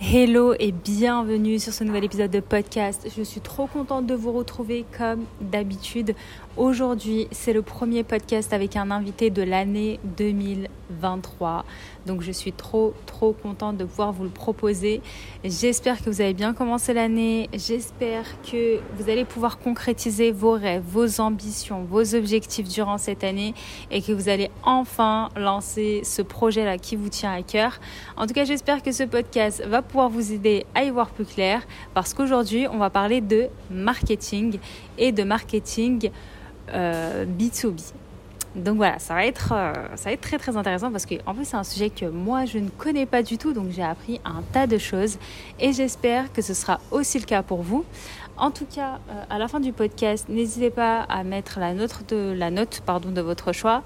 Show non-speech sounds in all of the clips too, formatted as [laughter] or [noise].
Hello et bienvenue sur ce nouvel épisode de podcast. Je suis trop contente de vous retrouver comme d'habitude. Aujourd'hui, c'est le premier podcast avec un invité de l'année 2023. Donc je suis trop trop contente de pouvoir vous le proposer. J'espère que vous avez bien commencé l'année. J'espère que vous allez pouvoir concrétiser vos rêves, vos ambitions, vos objectifs durant cette année et que vous allez enfin lancer ce projet-là qui vous tient à cœur. En tout cas, j'espère que ce podcast va pouvoir vous aider à y voir plus clair parce qu'aujourd'hui, on va parler de marketing et de marketing euh, B2B. Donc voilà, ça va être, euh, ça va être très très intéressant parce qu'en plus c'est un sujet que moi je ne connais pas du tout, donc j'ai appris un tas de choses et j'espère que ce sera aussi le cas pour vous. En tout cas, euh, à la fin du podcast, n'hésitez pas à mettre la note de, la note, pardon, de votre choix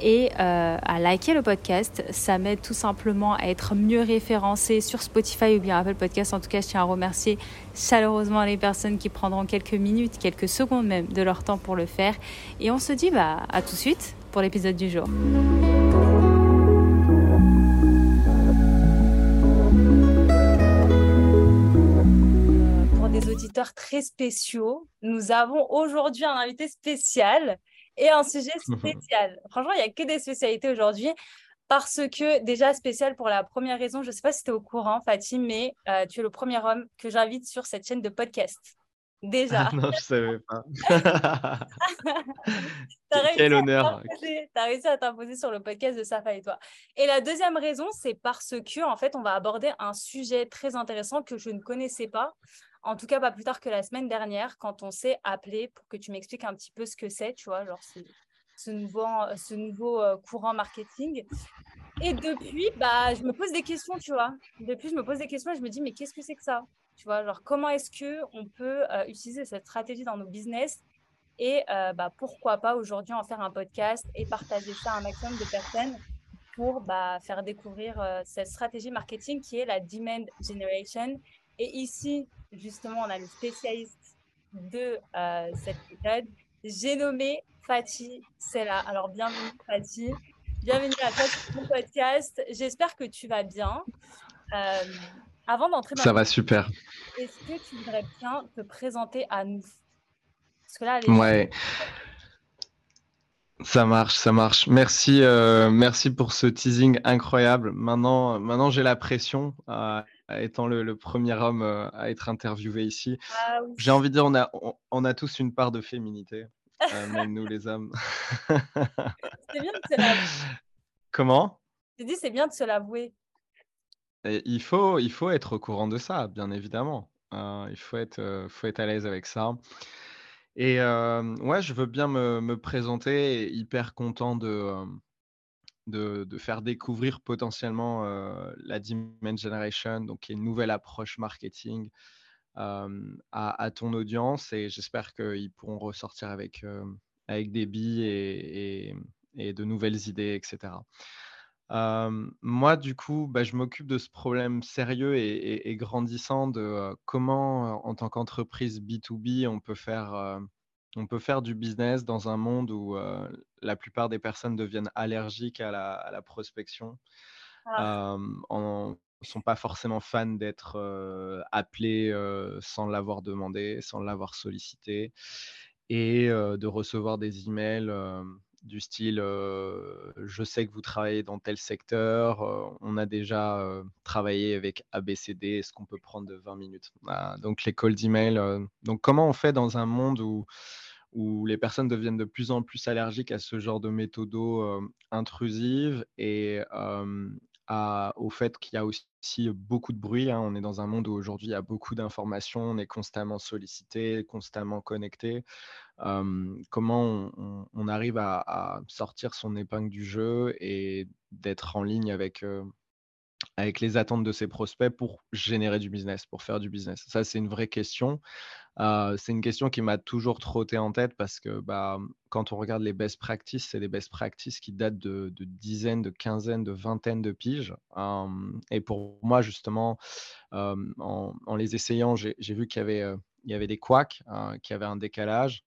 et euh, à liker le podcast. Ça m'aide tout simplement à être mieux référencé sur Spotify ou bien Apple Podcast. En tout cas, je tiens à remercier chaleureusement les personnes qui prendront quelques minutes, quelques secondes même de leur temps pour le faire. Et on se dit bah, à tout de suite pour l'épisode du jour. Pour des auditeurs très spéciaux, nous avons aujourd'hui un invité spécial et un sujet spécial. [laughs] Franchement, il n'y a que des spécialités aujourd'hui parce que déjà spécial pour la première raison, je ne sais pas si tu es au courant, Fatih, mais euh, tu es le premier homme que j'invite sur cette chaîne de podcast. Déjà. [laughs] non, je ne savais pas. [laughs] Quel honneur. Tu as réussi à t'imposer sur le podcast de Safa et toi. Et la deuxième raison, c'est parce que, en fait, on va aborder un sujet très intéressant que je ne connaissais pas. En tout cas, pas plus tard que la semaine dernière, quand on s'est appelé pour que tu m'expliques un petit peu ce que c'est, tu vois, genre ce, nouveau, ce nouveau euh, courant marketing. Et depuis, bah, je me pose des questions, tu vois. Depuis, je me pose des questions et je me dis, mais qu'est-ce que c'est que ça Tu vois, genre, comment est-ce qu'on peut euh, utiliser cette stratégie dans nos business? Et euh, bah, pourquoi pas aujourd'hui en faire un podcast et partager ça à un maximum de personnes pour bah, faire découvrir cette stratégie marketing qui est la demand generation. Et ici, justement, on a le spécialiste de euh, cette méthode. J'ai nommé Fatih là. Alors, bienvenue Fatih. Bienvenue à toi sur mon podcast. J'espère que tu vas bien. Euh, avant d'entrer dans Ça va super. Est-ce que tu voudrais bien te présenter à nous? Parce que là, Ouais. Ça marche, ça marche. Merci, euh, merci pour ce teasing incroyable. Maintenant, maintenant j'ai la pression étant le, premier homme euh, à être interviewé ici. Ah J'ai envie de dire, on a, on, a tous une part de féminité, euh, même nous les hommes. [laughs] [laughs] c'est bien de se l'avouer. Comment? J'ai dit, c'est bien de se l'avouer. Il faut, il faut être au courant de ça, bien évidemment. Euh, il faut être, faut être à l'aise avec ça. Et ouais, je veux bien me, me présenter, hyper content de, de, faire découvrir potentiellement la Demand Generation, donc une nouvelle approche marketing à, ton audience. Et j'espère qu'ils pourront ressortir avec, avec des billes et, de nouvelles idées, etc. moi, du coup, bah, je m'occupe de ce problème sérieux et, grandissant de comment, en tant qu'entreprise B2B, on peut faire on peut faire du business dans un monde où la plupart des personnes deviennent allergiques à la, prospection. Ah. ne sont pas forcément fans d'être appelés sans l'avoir demandé, sans l'avoir sollicité, et de recevoir des emails du style je sais que vous travaillez dans tel secteur, on a déjà travaillé avec ABCD, est-ce qu'on peut prendre de 20 minutes ah, Donc les calls d'email. donc comment on fait dans un monde où, où les personnes deviennent de plus en plus allergiques à ce genre de méthodo intrusives et au fait qu'il y a aussi beaucoup de bruit. Hein. On est dans un monde où aujourd'hui il y a beaucoup d'informations, on est constamment sollicité, constamment connecté comment on, arrive à, sortir son épingle du jeu et d'être en ligne avec, avec les attentes de ses prospects pour générer du business, pour faire du business Ça, c'est une vraie question. c'est une question qui m'a toujours trotté en tête parce que bah, quand on regarde les best practices, c'est des best practices qui datent de, dizaines, de quinzaines, de vingtaines de piges. et pour moi, justement, en, les essayant, j'ai vu qu'il y avait, y avait des couacs, qui avaient un décalage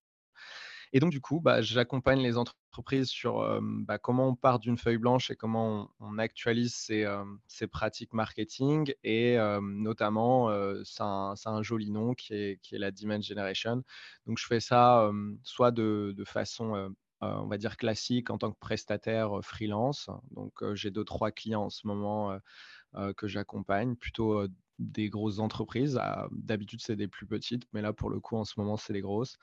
Et donc, du coup, bah, j'accompagne les entreprises sur bah, comment on part d'une feuille blanche et comment on, actualise ces, pratiques marketing. Et notamment, c'est un, joli nom qui est, la Demand Generation. Donc, je fais ça soit de, de façon on va dire classique en tant que prestataire freelance. Donc, j'ai deux, trois clients en ce moment que j'accompagne, plutôt des grosses entreprises. Ah, d'habitude, c'est des plus petites, mais là, pour le coup, en ce moment, c'est des grosses.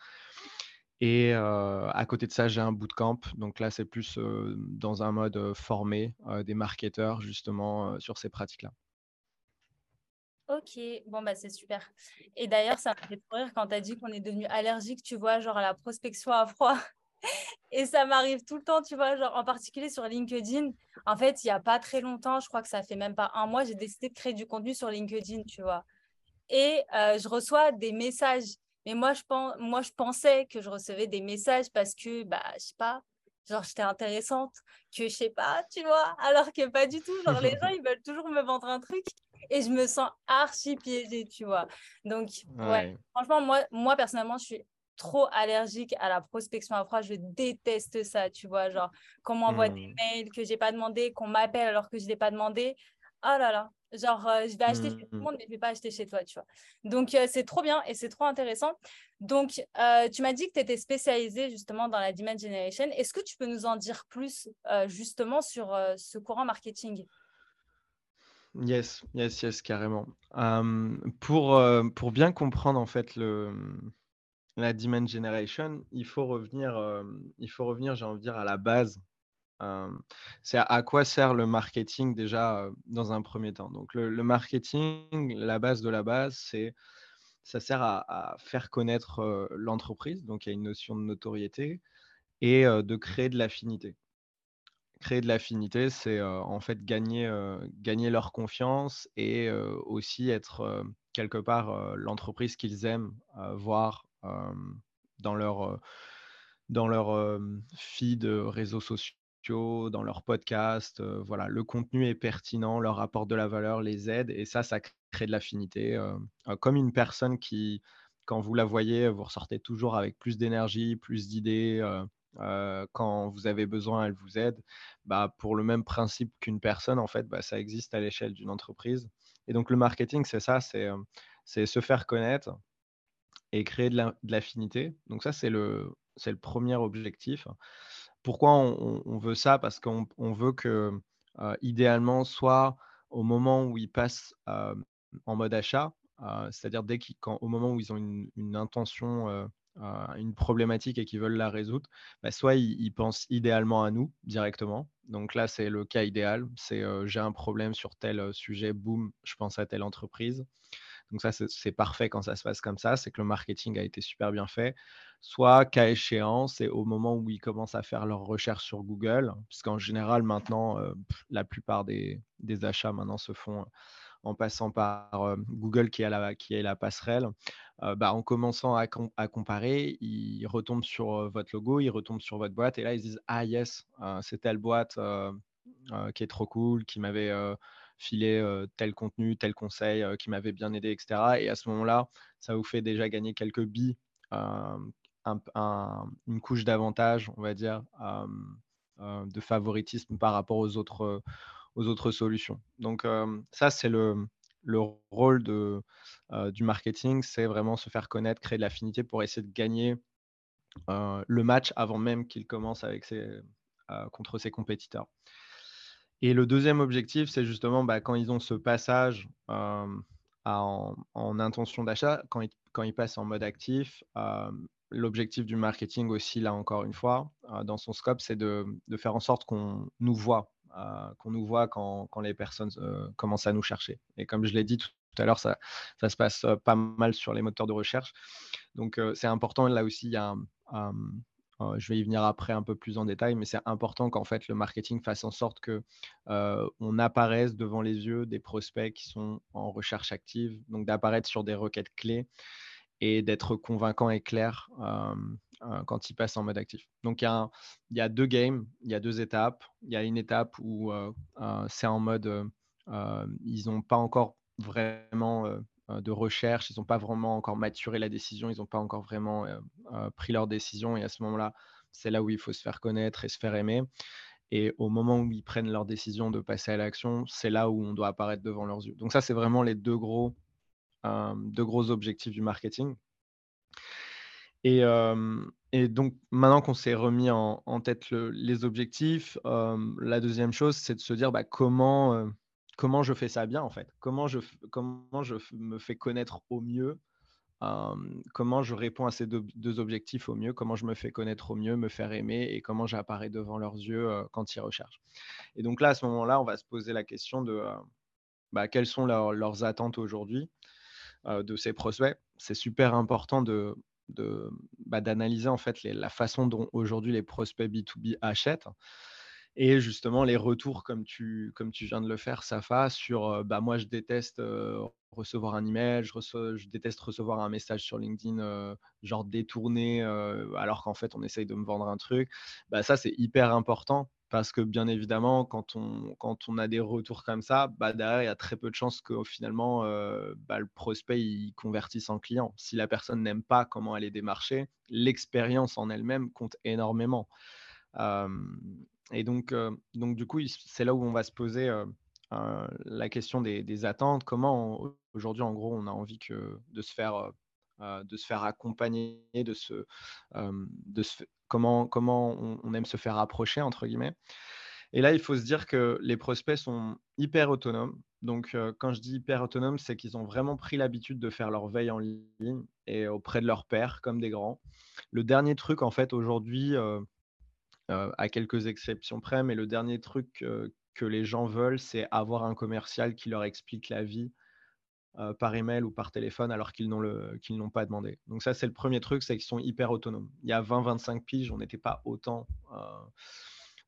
Et à côté de ça, j'ai un bootcamp. Donc là, c'est plus dans un mode formé des marketeurs justement sur ces pratiques-là. Ok, bon, bah c'est super. Et d'ailleurs, ça me fait rire quand tu as dit qu'on est devenu allergique, tu vois, genre à la prospection à froid. [laughs] Et ça m'arrive tout le temps, tu vois, genre en particulier sur LinkedIn. En fait, il n'y a pas très longtemps, je crois que ça fait même pas un mois, j'ai décidé de créer du contenu sur LinkedIn, tu vois. Et je reçois des messages mais moi, je, pense, moi, je pensais que je recevais des messages parce que, bah, je sais pas, genre, j'étais intéressante, que je sais pas, tu vois, alors que pas du tout. [laughs] Genre, les gens, ils veulent toujours me vendre un truc et je me sens archi piégée, tu vois. Donc, ouais, franchement, moi, moi, personnellement, je suis trop allergique à la prospection à froid. Je déteste ça, tu vois. Genre, qu'on m'envoie des mmh. mails que j'ai pas demandé, qu'on m'appelle alors que je l'ai pas demandé. Oh là là, Genre, euh, je vais acheter chez tout le mmh. monde, mais je ne vais pas acheter chez toi, tu vois. Donc, euh, c'est trop bien et c'est trop intéressant. Donc, euh, tu m'as dit que tu étais spécialisé justement dans la demand generation. Est-ce que tu peux nous en dire plus justement sur ce courant marketing? Yes, yes, yes, carrément. pour, pour bien comprendre en fait le, la demand generation, il faut revenir, il faut revenir, j'ai envie de dire, à la base c'est à, quoi sert le marketing déjà dans un premier temps? Donc le, marketing, la base de la base, c'est ça sert à, faire connaître l'entreprise. Donc il y a une notion de notoriété et de créer de l'affinité. Créer de l'affinité, c'est en fait gagner, leur confiance et aussi être quelque part l'entreprise qu'ils aiment voir dans leur, dans leur feed réseaux sociaux dans leurs podcasts. voilà, le contenu est pertinent, leur apporte de la valeur, les aide, et ça, ça crée de l'affinité. comme une personne qui, quand vous la voyez, vous ressortez toujours avec plus d'énergie, plus d'idées. quand vous avez besoin, elle vous aide. Bah, pour le même principe qu'une personne, en fait, bah, ça existe à l'échelle d'une entreprise. Et donc, le marketing, c'est ça, c'est c'est se faire connaître et créer de l'affinité. donc, ça, c'est le, le premier objectif. Pourquoi on, veut ça? Parce qu'on veut que, idéalement, soit au moment où ils passent en mode achat, c'est-à-dire dès au moment où ils ont une, intention, une problématique et qu'ils veulent la résoudre, bah, soit ils, pensent idéalement à nous directement. Donc là, c'est le cas idéal. C'est j'ai un problème sur tel sujet, boum, je pense à telle entreprise. Donc ça, c'est parfait quand ça se passe comme ça, c'est que le marketing a été super bien fait. Soit, cas échéant, c'est au moment où ils commencent à faire leurs recherches sur Google, puisqu'en général, maintenant, euh, la plupart des, achats maintenant se font en passant par euh, Google qui est la, passerelle. Euh, bah, en commençant à, à, comparer, ils retombent sur votre logo, ils retombent sur votre boîte et là, ils disent Ah yes, c'est telle boîte qui est trop cool, qui m'avait filer tel contenu, tel conseil qui m'avait bien aidé, etc. Et à ce moment-là, ça vous fait déjà gagner quelques billes, une couche d'avantage, on va dire, de favoritisme par rapport aux autres, solutions. Donc ça, c'est le, le rôle du marketing, c'est vraiment se faire connaître, créer de l'affinité pour essayer de gagner le match avant même qu'il commence avec contre ses compétiteurs. Et le deuxième objectif, c'est justement bah, quand ils ont ce passage en, intention d'achat, quand ils, passent en mode actif, l'objectif du marketing aussi, là encore une fois, dans son scope, c'est de, faire en sorte qu'on nous voit, qu'on nous voit quand, les personnes commencent à nous chercher. Et comme je l'ai dit tout, à l'heure, ça, ça, se passe pas mal sur les moteurs de recherche. Donc c'est important, là aussi, il y a un je vais y venir après un peu plus en détail, mais c'est important qu'en fait le marketing fasse en sorte que on apparaisse devant les yeux des prospects qui sont en recherche active, donc d'apparaître sur des requêtes clés et d'être convaincant et clair quand ils passent en mode actif. Donc il y, a deux games, il y a deux étapes. Il y a une étape où c'est en mode ils n'ont pas encore vraiment de recherche, ils n'ont pas vraiment encore maturé la décision, ils n'ont pas encore vraiment pris leur décision. Et à ce moment-là, c'est là où il faut se faire connaître et se faire aimer. Et au moment où ils prennent leur décision de passer à l'action, c'est là où on doit apparaître devant leurs yeux. Donc ça, c'est vraiment les deux gros, deux gros objectifs du marketing. Et, et donc maintenant qu'on s'est remis en, tête les objectifs, la deuxième chose, c'est de se dire bah, comment, comment je fais ça bien en fait? Comment je, me fais connaître au mieux? Comment je réponds à ces deux, objectifs au mieux, comment je me fais connaître au mieux, me faire aimer et comment j'apparais devant leurs yeux quand ils recherchent? Et donc là, à ce moment-là, on va se poser la question de bah, quelles sont leurs attentes aujourd'hui de ces prospects? C'est super important de, bah, d'analyser en fait la façon dont aujourd'hui les prospects B2B achètent et justement les retours comme tu, comme tu viens de le faire, Safa, sur bah, moi je déteste recevoir un email, je, je, déteste recevoir un message sur LinkedIn genre détourné alors qu'en fait on essaye de me vendre un truc. Bah, ça c'est hyper important parce que bien évidemment quand on, quand on a des retours comme ça, bah, derrière il y a très peu de chances que finalement bah, le prospect il convertisse en client. Si la personne n'aime pas comment elle est démarchée, l'expérience en elle-même compte énormément et donc, donc, du coup, c'est là où on va se poser la question des, attentes. Comment aujourd'hui, en gros, on a envie de, se faire, de se faire accompagner, de se, de se comment, comment on, aime se faire approcher, entre guillemets. Et là, il faut se dire que les prospects sont hyper autonomes. Donc, quand je dis hyper autonomes, c'est qu'ils ont vraiment pris l'habitude de faire leur veille en ligne et auprès de leurs pairs, comme des grands. Le dernier truc, en fait, aujourd'hui, à quelques exceptions près, mais le dernier truc que les gens veulent, c'est avoir un commercial qui leur explique la vie par email ou par téléphone alors qu'ils n'ont, n'ont pas demandé. Donc ça, c'est le premier truc, c'est qu'ils sont hyper autonomes. Il y a 20-25 piges, on n'était pas autant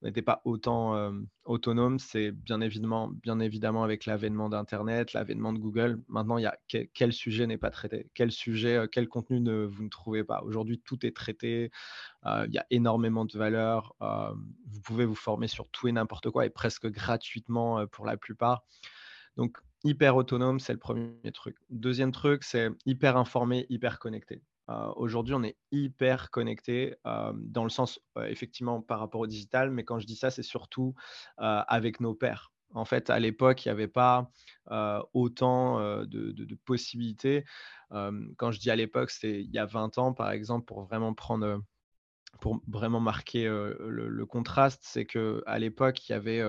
n'était pas autant autonome. C'est bien évidemment, avec l'avènement d'Internet, l'avènement de Google. Maintenant, il y a quel, sujet n'est pas traité, quel sujet, quel contenu ne, vous ne trouvez pas? Aujourd'hui, tout est traité. il y a énormément de valeur. vous pouvez vous former sur tout et n'importe quoi et presque gratuitement pour la plupart. Donc, hyper autonome, c'est le premier truc. Deuxième truc, c'est hyper informé, hyper connecté. Aujourd'hui, on est hyper connecté dans le sens, effectivement, par rapport au digital, mais quand je dis ça, c'est surtout avec nos pairs. En fait, à l'époque, il n'y avait pas autant de, possibilités. quand je dis à l'époque, c'est il y a 20 ans, par exemple, pour vraiment prendre, pour vraiment marquer le, contraste, c'est qu'à l'époque, il y avait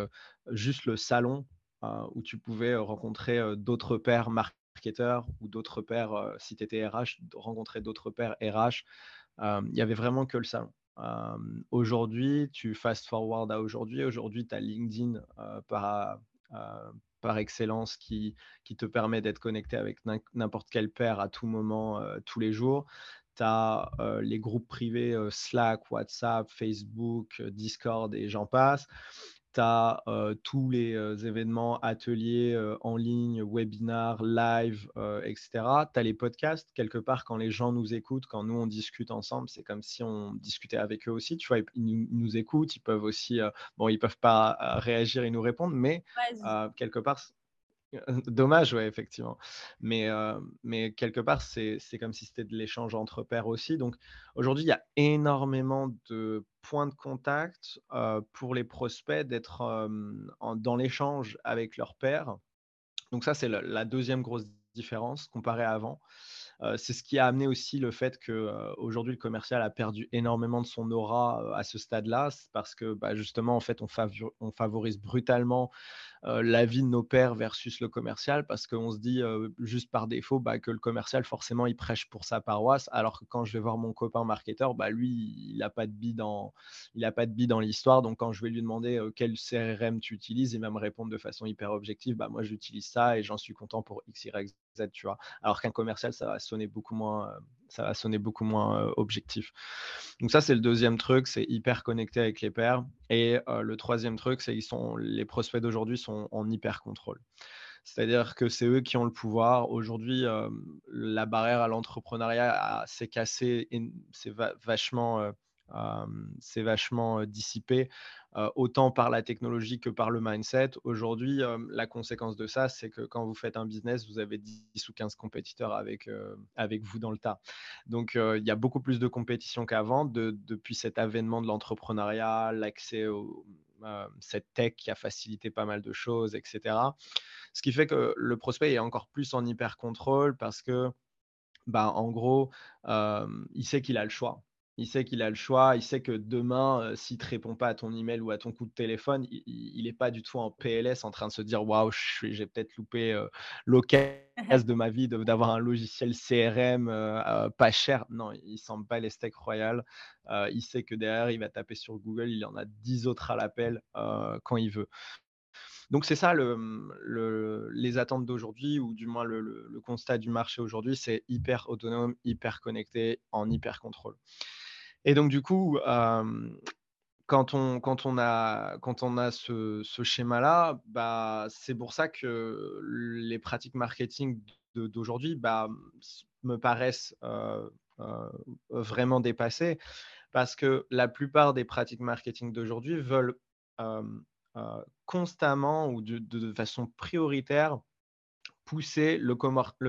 juste le salon où tu pouvais rencontrer d'autres pairs marqués ou d'autres pairs, si tu étais RH, rencontrer d'autres pairs RH. Il n'y avait vraiment que le salon. aujourd'hui, tu fast forward à aujourd'hui. Aujourd'hui, tu as LinkedIn par, par excellence qui, qui te permet d'être connecté avec n'importe quel pair à tout moment, tous les jours. Tu as les groupes privés Slack, WhatsApp, Facebook, Discord et j'en passe tu as tous les événements, ateliers en ligne, webinars, live, etc. Tu as les podcasts, quelque part, quand les gens nous écoutent, quand nous, on discute ensemble, c'est comme si on discutait avec eux aussi. Tu vois, ils, nous écoutent, ils peuvent aussi, bon, ils peuvent pas réagir et nous répondre, mais quelque part, [laughs] Dommage, ouais, effectivement. Mais, mais quelque part, c'est comme si c'était de l'échange entre pairs aussi. Donc aujourd'hui, il y a énormément de points de contact pour les prospects d'être dans l'échange avec leurs pairs. Donc ça, c'est la, deuxième grosse différence comparée à avant. C'est ce qui a amené aussi le fait qu'aujourd'hui, le commercial a perdu énormément de son aura à ce stade-là, parce que bah, justement, en fait, on, favorise brutalement la vie de nos pères versus le commercial parce qu'on se dit juste par défaut bah, que le commercial, forcément, il prêche pour sa paroisse, alors que quand je vais voir mon copain marketeur, bah, lui, il n'a pas de billes dans, il a pas de dans l'histoire. Donc, quand je vais lui demander quel CRM tu utilises, il va me répondre de façon hyper objective, bah, moi, j'utilise ça et j'en suis content pour X, Y, Z, Alors qu'un commercial, ça va sonner beaucoup moins, ça va sonner beaucoup moins objectif. Donc ça, c'est le deuxième truc, c'est hyper connecté avec les pairs. Et le troisième truc, c'est qu'ils sont les prospects d'aujourd'hui sont en hyper contrôle. C'est-à-dire que c'est eux qui ont le pouvoir. Aujourd'hui, la barrière à l'entrepreneuriat s'est cassée, c'est vachement c'est vachement dissipé, autant par la technologie que par le mindset. Aujourd'hui, la conséquence de ça, c'est que quand vous faites un business, vous avez 10 ou 15 compétiteurs avec, avec vous dans le tas. Donc, il y a beaucoup plus de compétition qu'avant depuis cet avènement de l'entrepreneuriat, l'accès au, cette tech qui a facilité pas mal de choses, etc. Ce qui fait que le prospect est encore plus en hyper contrôle parce que, bah, en gros, il sait qu'il a le choix. Il sait qu'il a le choix, il sait que demain, s'il ne te répond pas à ton email ou à ton coup de téléphone, il n'est pas du tout en PLS en train de se dire waouh, j'ai peut-être loupé l'occasion de ma vie d'avoir un logiciel CRM pas cher. Non, il s'en bat les steaks royales. il sait que derrière, il va taper sur Google, il en a 10 autres à l'appel quand il veut. Donc c'est ça le, les attentes d'aujourd'hui, ou du moins le, constat du marché aujourd'hui, c'est hyper autonome, hyper connecté, en hyper contrôle. Et donc, du coup, quand, on, a, ce, schéma-là, bah, c'est pour ça que les pratiques marketing d'aujourd'hui bah, me paraissent vraiment dépassées. Parce que la plupart des pratiques marketing d'aujourd'hui veulent constamment ou de, façon prioritaire pousser le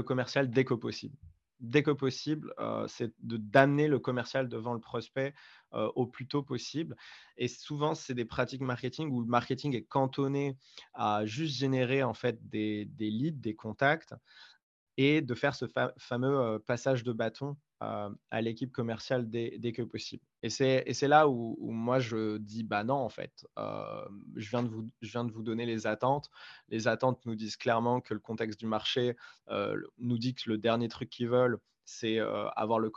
commercial dès que possible dès que possible, c'est de d'amener le commercial devant le prospect au plus tôt possible. Et souvent, c'est des pratiques marketing où le marketing est cantonné à juste générer en fait des leads, des contacts, et de faire ce fameux passage de bâton à l'équipe commerciale dès, que possible. Et c'est là où, moi je dis bah non en fait, je, viens de vous, je viens de vous donner les attentes. Les attentes nous disent clairement que le contexte du marché nous dit que le dernier truc qu'ils veulent, c'est avoir le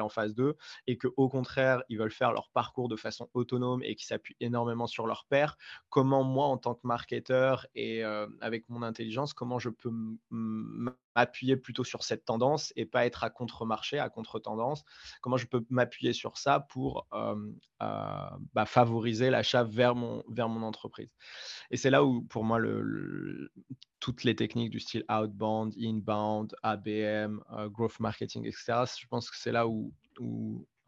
en phase 2 et que au contraire, ils veulent faire leur parcours de façon autonome et qui s'appuient énormément sur leur père, comment moi, en tant que marketeur et euh, avec mon intelligence, comment je peux m'appuyer plutôt sur cette tendance et pas être à contre-marché, à contre-tendance, comment je peux m'appuyer sur ça pour euh, euh, bah, favoriser l'achat vers mon, vers mon entreprise? Et c'est là où, pour moi, le, toutes les techniques du style outbound, inbound, ABM, euh, growth marketing, etc. Je pense que c'est là où,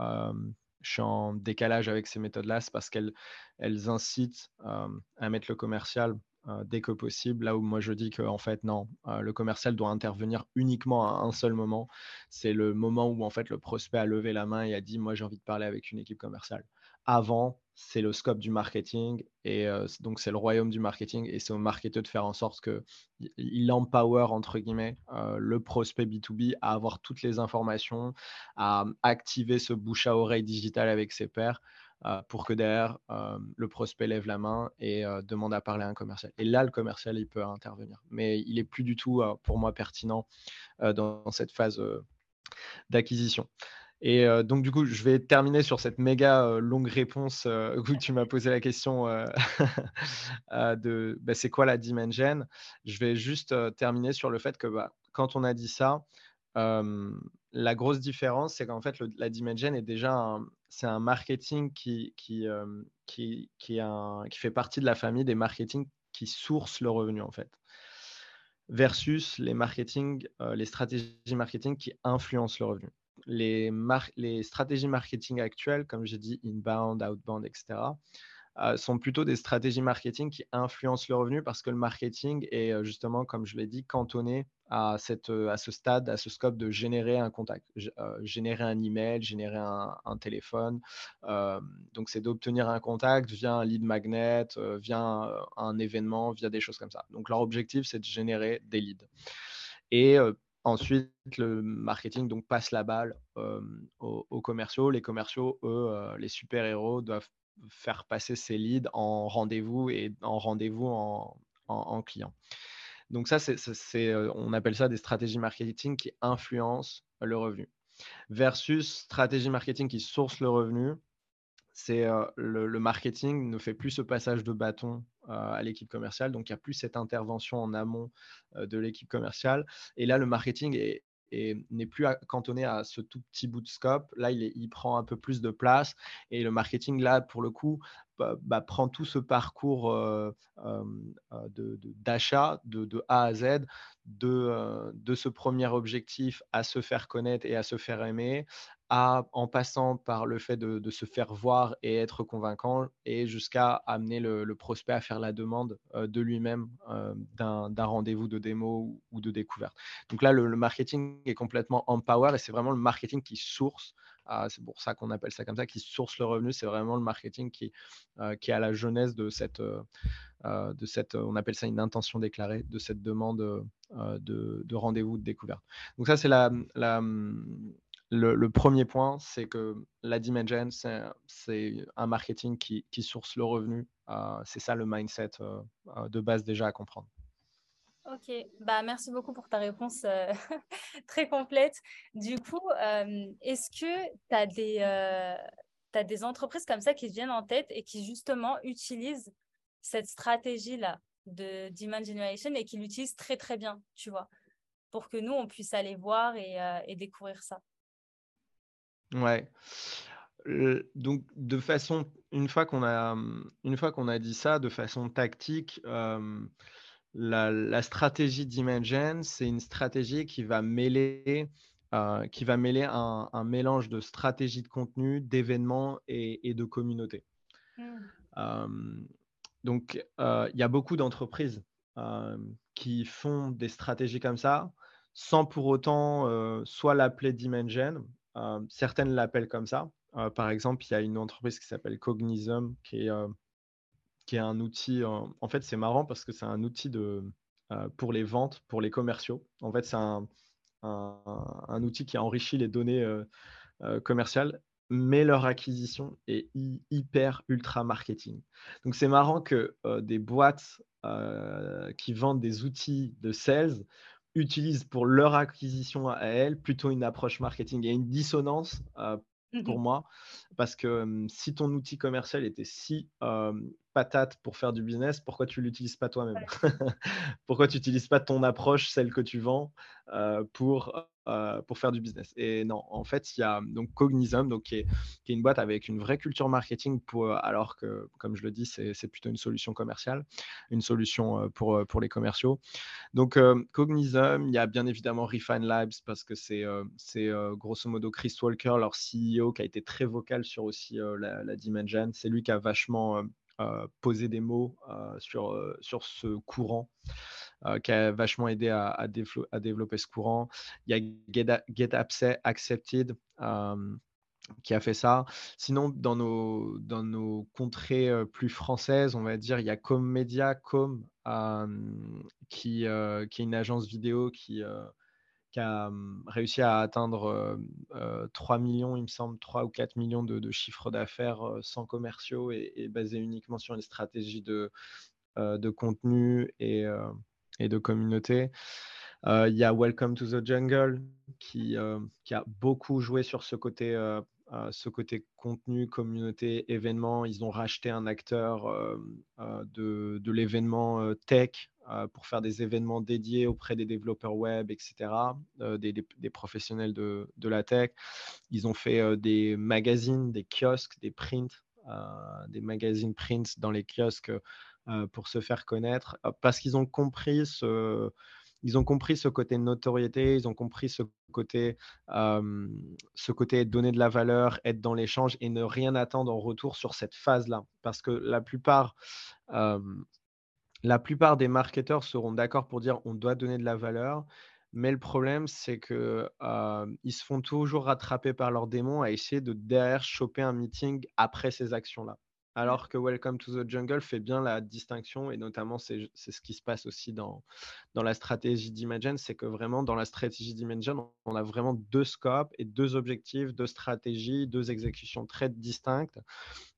euh, je suis en décalage avec ces méthodes-là, c'est parce qu'elles elles incitent euh, à mettre le commercial dès que possible. Là où moi je dis que en fait non, le commercial doit intervenir uniquement à un seul moment. C'est le moment où en fait le prospect a levé la main et a dit moi j'ai envie de parler avec une équipe commerciale avant, c'est le scope du marketing et donc c'est le royaume du marketing et c'est au marketeur de faire en sorte qu'il empower entre guillemets le prospect B2B à avoir toutes les informations, à activer ce bouche à oreille digital avec ses pairs pour que derrière le prospect lève la main et demande à parler à un commercial. Et là, le commercial, il peut intervenir. Mais il est plus du tout pour moi pertinent dans cette phase d'acquisition. Et donc, du coup, je vais terminer sur cette méga longue réponse [laughs] où tu m'as posé la question [laughs] de bah, c'est quoi la dimension? Je vais juste terminer sur le fait que bah, quand on a dit ça, la grosse différence, c'est qu'en fait, la dimension est déjà un, marketing qui, qui, qui, qui, qui fait partie de la famille des marketing qui sourcent le revenu, en fait versus les marketing, les stratégies marketing qui influencent le revenu les, stratégies marketing actuelles, comme j'ai dit, inbound, outbound, etc., euh, sont plutôt des stratégies marketing qui influencent le revenu parce que le marketing est euh, justement, comme je l'ai dit, cantonné euh, à ce stade, à ce scope de générer un contact, générer un email, générer un, téléphone. donc, c'est d'obtenir un contact via un lead magnet, via un, événement, via des choses comme ça. Donc, leur objectif, c'est de générer des leads. Et Ensuite, le marketing donc, passe la balle aux, commerciaux. Les commerciaux, eux, les super-héros, doivent faire passer ces leads en rendez-vous et en rendez-vous en, en, client. Donc ça, c'est, on appelle ça des stratégies marketing qui influencent le revenu. Versus stratégie marketing qui source le revenu, c'est le, marketing ne fait plus ce passage de bâton à l'équipe commerciale, donc il n'y a plus cette intervention en amont de l'équipe commerciale. Et là, le marketing est, n'est plus cantonné à ce tout petit bout de scope. Là, il, prend un peu plus de place. Et le marketing, là, pour le coup, bah, bah, prend tout ce parcours d'achat de, de, A à Z, de, de ce premier objectif à se faire connaître et à se faire aimer, en passant par le fait de, se faire voir et être convaincant, et jusqu'à amener le, prospect à faire la demande euh, de lui-même euh, d'un rendez-vous de démo ou, de découverte. Donc là, le, marketing est complètement empower et c'est vraiment le marketing qui source. Ah, c'est pour ça qu'on appelle ça comme ça, qui source le revenu. C'est vraiment le marketing qui, euh, qui est à la jeunesse de cette, de cette, on appelle ça une intention déclarée, de cette demande de, de rendez-vous de découverte. Donc ça, c'est la le, premier point, c'est que la Dimension, c'est un marketing qui, source le revenu. Euh, c'est ça le mindset euh, euh, de base déjà à comprendre. Ok, bah, merci beaucoup pour ta réponse [laughs] très complète. Du coup, est-ce que tu as, des, entreprises comme ça qui viennent en tête et qui justement utilisent cette stratégie-là de Demand Generation et qui l'utilisent très très bien, tu vois, pour que nous, on puisse aller voir et découvrir ça? Ouais. donc de façon une fois qu'on a, une fois qu'on a dit ça, de façon tactique, la stratégie d'Imagen, c'est une stratégie qui va mêler, qui va mêler un mélange de stratégie de contenu, d'événements et de communauté. Mmh. donc il y a beaucoup d'entreprises, qui font des stratégies comme ça, sans pour autant, soit l'appeler Dimension certaines l'appellent comme ça. par exemple, il y a une entreprise qui s'appelle Cognism, qui est, qui est un outil. en fait, c'est marrant parce que c'est un outil de, pour les ventes, pour les commerciaux. En fait, c'est un, un, outil qui enrichit les données commerciales, mais leur acquisition est hyper ultra marketing. Donc, c'est marrant que des boîtes qui vendent des outils de sales utilisent pour leur acquisition à elles plutôt une approche marketing. Il y a une dissonance euh, pour mmh moi parce que si ton outil commercial était si patate pour faire du business, pourquoi tu l'utilises pas toi-même? [laughs] Pourquoi tu n'utilises pas ton approche, celle que tu vends, pour euh, pour faire du business? Et non, en fait, il y a donc Cognism, donc, qui, est, une boîte avec une vraie culture marketing, pour, alors que, comme je le dis, c'est plutôt une solution commerciale, une solution pour, pour les commerciaux. Donc, Cognism, il y a bien évidemment Refine Labs, parce que c'est c'est grosso modo Chris Walker, leur CEO, qui a été très vocal sur aussi la, la Dimension. C'est lui qui a vachement posé des mots sur, sur ce courant. Euh, qui a vachement aidé à, développer ce courant. Il y a Get, Accepted euh, qui a fait ça. Sinon, dans nos, dans nos contrées euh, plus françaises, on va dire, il y a Com Media, Com, qui, qui est une agence vidéo qui, qui a réussi à atteindre 3 millions, il me semble, 3 ou 4 millions de, chiffres d'affaires sans commerciaux et, et, basé uniquement sur une stratégie de, de contenu et, et de communauté. Il y a Welcome to the Jungle qui, qui a beaucoup joué sur ce côté, euh, ce côté contenu, communauté, événement. Ils ont racheté un acteur de, de l'événement tech pour faire des événements dédiés auprès des développeurs web, etc., des, professionnels de, de, la tech. Ils ont fait des magazines, des kiosques, des prints, des magazines prints dans les kiosques euh, pour se faire connaître, euh, parce qu'ils ont compris ce, ils ont compris ce côté notoriété, ils ont compris ce côté, donner de la valeur, être dans l'échange et ne rien attendre en retour sur cette phase-là. Parce que la plupart, la plupart des marketeurs seront d'accord pour dire on doit donner de la valeur, mais le problème c'est que ils se font toujours rattraper par leurs démons à essayer de derrière choper un meeting après ces actions-là. Alors que Welcome to the Jungle fait bien la distinction, et notamment c'est ce qui se passe aussi dans, dans la stratégie d'Imagine, c'est que vraiment dans la stratégie d'Imagine, on a vraiment deux scopes et deux objectifs, deux stratégies, deux exécutions très distinctes.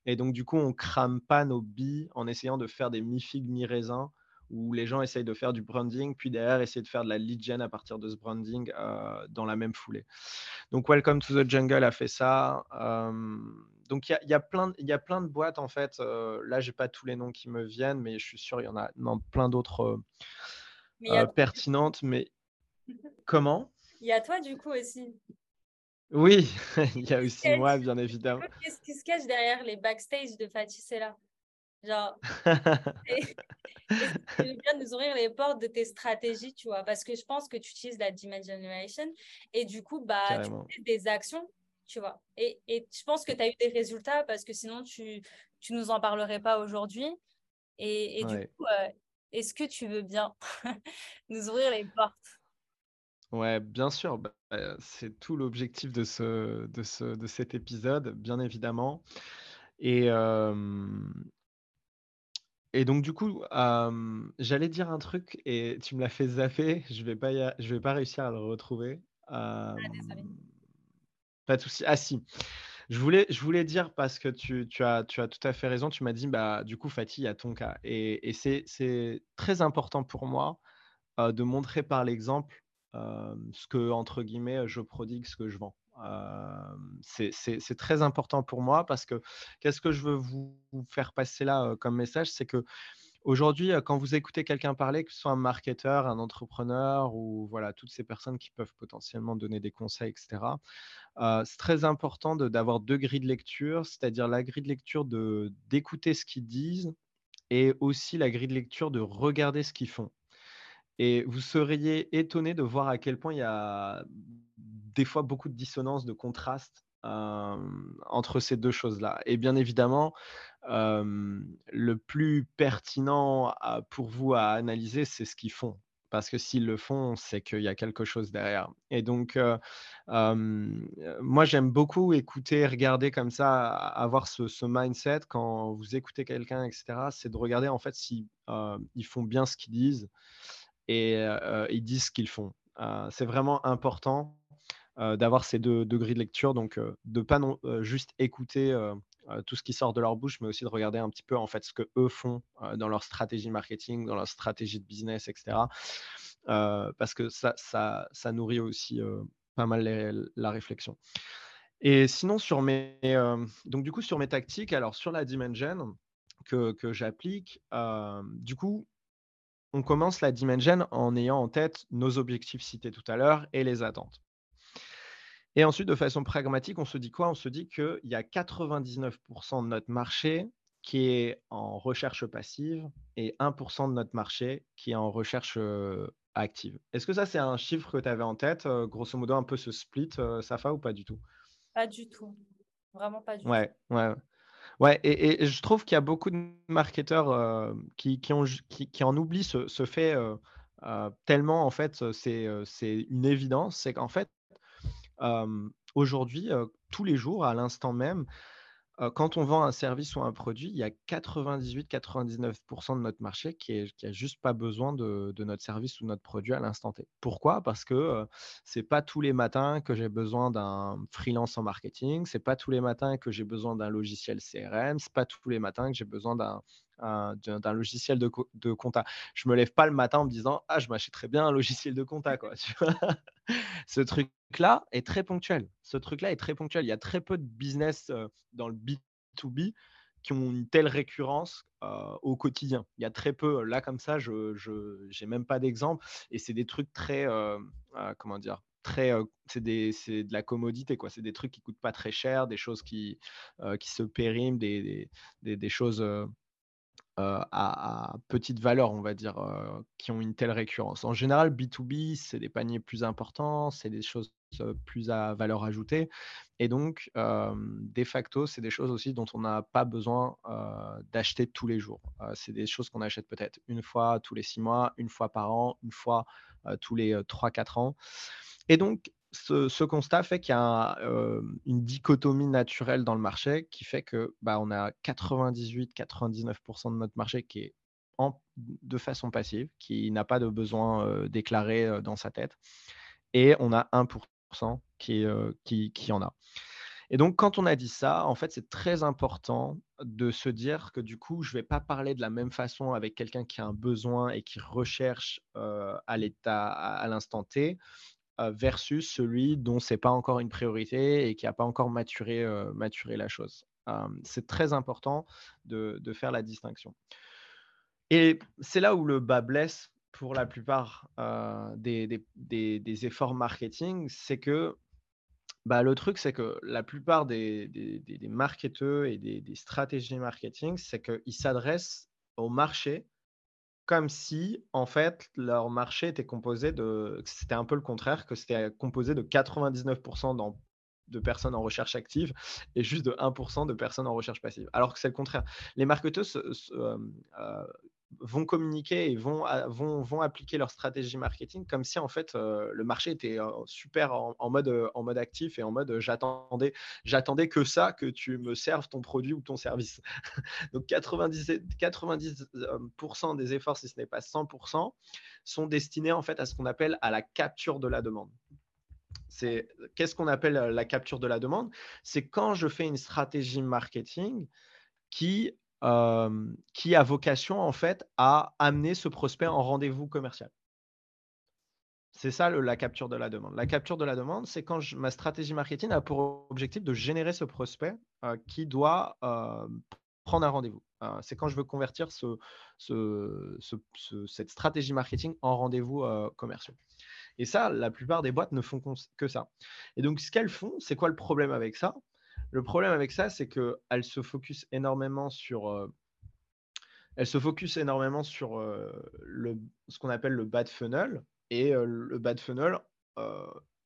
Et donc du coup, on crame pas nos billes en essayant de faire des mi-figues, mi-raisins, où les gens essayent de faire du branding, puis derrière essayer de faire de la lead gen à partir de ce branding euh, dans la même foulée. Donc Welcome to the Jungle a fait ça. Donc il y, a, plein, y a plein de boîtes en fait. Euh, là, j'ai pas tous les noms qui me viennent, mais je suis sûr il y en a plein d'autres pertinentes. Mais [laughs] comment? Il y a toi du coup aussi. Oui, [laughs] il y a aussi moi, bien évidemment. Qu'est-ce qui se cache derrière les backstage de Fatih là Genre, tu veux bien nous ouvrir les portes de tes stratégies, tu vois, parce que je pense que tu utilises la demand generation et du coup, bah, tu fais des actions tu vois. Et, et je pense que tu as eu des résultats parce que sinon, tu ne nous en parlerais pas aujourd'hui. Et, et du coup, euh, est-ce que tu veux bien [laughs] nous ouvrir les portes? Ouais, bien sûr. Bah, c'est tout l'objectif de, ce, de, ce, de cet épisode, bien évidemment. Et, et donc, du coup, j'allais dire un truc et tu me l'as fait zapper. Je vais pas, je vais pas réussir à le retrouver. Ah, pas de souci. Ah si. Je voulais, je voulais dire parce que tu, tu, as, tu as tout à fait raison. Tu m'as dit, bah, du coup, Fatih, il y a ton cas. Et, et c'est très important pour moi de montrer par l'exemple ce que, entre guillemets, je prodigue, ce que je vends. c'est très important pour moi parce que qu'est-ce que je veux vous, faire passer là comme message C'est que aujourd'hui, quand vous écoutez quelqu'un parler, que ce soit un marketeur, un entrepreneur ou voilà, toutes ces personnes qui peuvent potentiellement donner des conseils, etc., c'est très important d'avoir deux grilles de lecture, c'est-à-dire la grille de lecture d'écouter ce qu'ils disent et aussi la grille de lecture de regarder ce qu'ils font. Et vous seriez étonné de voir à quel point il y a des fois beaucoup de dissonance, de contraste entre ces deux choses-là. Et bien évidemment, le plus pertinent pour vous à analyser, c'est ce qu'ils font. Parce que s'ils le font, c'est qu'il y a quelque chose derrière. Et donc, moi, j'aime beaucoup écouter, regarder comme ça, avoir ce, mindset quand vous écoutez quelqu'un, etc. C'est de regarder en fait si font bien ce qu'ils disent et ils disent ce qu'ils font. c'est vraiment important d'avoir ces deux, grilles de lecture, donc de ne pas non, juste écouter tout ce qui sort de leur bouche, mais aussi de regarder un petit peu en fait ce que eux font dans leur stratégie marketing, dans leur stratégie de business, etc. parce que ça, ça, ça nourrit aussi pas mal la réflexion. Et sinon sur mes donc du coup sur mes tactiques, alors sur la dimension que, que j'applique, du coup on commence la dimension en ayant en tête nos objectifs cités tout à l'heure et les attentes. Et ensuite, de façon pragmatique, on se dit quoi? On se dit qu'il y a 99% de notre marché qui est en recherche passive et 1% de notre marché qui est en recherche active. Est-ce que ça, c'est un chiffre que tu avais en tête, grosso modo, un peu ce split, Safa, ou pas du tout? Pas du tout. Vraiment pas du tout. Ouais, ouais. Ouais, et, je trouve qu'il y a beaucoup de marketeurs qui, ont, qui, en oublient ce, fait tellement, en fait, c'est une évidence. C'est qu'en fait, aujourd'hui, tous les jours, à l'instant même, quand on vend un service ou un produit, il y a 98-99% de notre marché qui n'a juste pas besoin de, notre service ou notre produit à l'instant T. Pourquoi? Parce que ce n'est pas tous les matins que j'ai besoin d'un freelance en marketing, ce n'est pas tous les matins que j'ai besoin d'un logiciel CRM, ce n'est pas tous les matins que j'ai besoin d'un d'un logiciel de, de, compta. Je me lève pas le matin en me disant ah je m'achèterais bien un logiciel de compta quoi. [laughs] Ce truc-là est très ponctuel. Ce truc-là est très ponctuel. Il y a très peu de business dans le B2B qui ont une telle récurrence au quotidien. Il y a très peu. Là comme ça, je n'ai même pas d'exemple et c'est des trucs très comment dire très c'est de la commodité quoi c'est des trucs qui coûtent pas très cher des choses qui qui se périment des, des, des choses à, petite valeur, on va dire, qui ont une telle récurrence. En général, B2B, c'est des paniers plus importants, c'est des choses plus à valeur ajoutée. Et donc, de facto, c'est des choses aussi dont on n'a pas besoin d'acheter tous les jours. c'est des choses qu'on achète peut-être une fois tous les six mois, une fois par an, une fois tous les trois, quatre ans. Et donc, ce, constat fait qu'il y a une dichotomie naturelle dans le marché qui fait que bah, on a 98-99% de notre marché qui est en, de façon passive, qui n'a pas de besoin déclaré dans sa tête, et on a 1% qui, qui, qui en a. Et donc, quand on a dit ça, en fait, c'est très important de se dire que du coup, je ne vais pas parler de la même façon avec quelqu'un qui a un besoin et qui recherche à l'état, à l'instant T, versus celui dont c'est pas encore une priorité et qui n'a pas encore maturé, maturé la chose. c'est très important de, faire la distinction. Et c'est là où le bas blesse pour la plupart des, des, efforts marketing, c'est que bah, le truc, c'est que la plupart des, des, marketeurs et des, stratégies marketing, c'est qu'ils s'adressent au marché comme si, en fait, leur marché était composé de. C'était un peu le contraire, que c'était composé de 99% de personnes en recherche active et juste de 1% de personnes en recherche passive. Alors que c'est le contraire. Les marketeurs vont communiquer et vont, vont, vont, appliquer leur stratégie marketing comme si en fait le marché était super en, mode, en mode actif et en mode j'attendais, j'attendais que ça, que tu me serves ton produit ou ton service. [laughs] Donc 90, 90% des efforts, si ce n'est pas 100%, sont destinés en fait à ce qu'on appelle à la capture de la demande. C'est qu'est-ce qu'on appelle la capture de la demande? C'est quand je fais une stratégie marketing qui qui a vocation en fait à amener ce prospect en rendez-vous commercial. C'est ça la capture de la demande. La capture de la demande, c'est quand ma stratégie marketing a pour objectif de générer ce prospect qui doit prendre un rendez-vous. c'est quand je veux convertir ce, cette stratégie marketing en rendez-vous commercial. Et ça, la plupart des boîtes ne font que ça. Et donc, ce qu'elles font, c'est quoi le problème avec ça? Le problème avec ça, c'est qu'elle se focus énormément sur, euh, elle se focus énormément sur euh, le, ce qu'on appelle le bad funnel. Et euh, le bad funnel,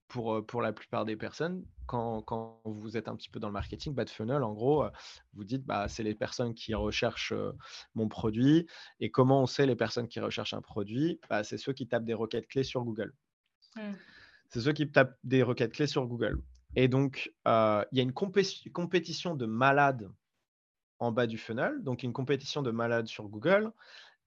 pour, pour la plupart des personnes, quand, quand, vous êtes un petit peu dans le marketing, bad funnel, en gros, vous dites, bah, c'est les personnes qui recherchent mon produit. Et comment on sait les personnes qui recherchent un produit? Bah, C'est ceux qui tapent des requêtes clés sur Google. Mmh. C'est ceux qui tapent des requêtes clés sur Google. Et donc, euh, il y a une compétition de malades en bas du funnel, donc une compétition de malades sur Google.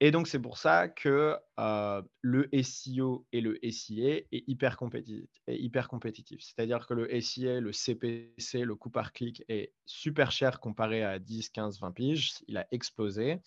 Et donc, c'est pour ça que euh, le SEO et le SIA est hyper compétitif. C'est-à-dire que le SIA, le CPC, le coût par clic est super cher comparé à 10, 15, 20 piges. Il a explosé.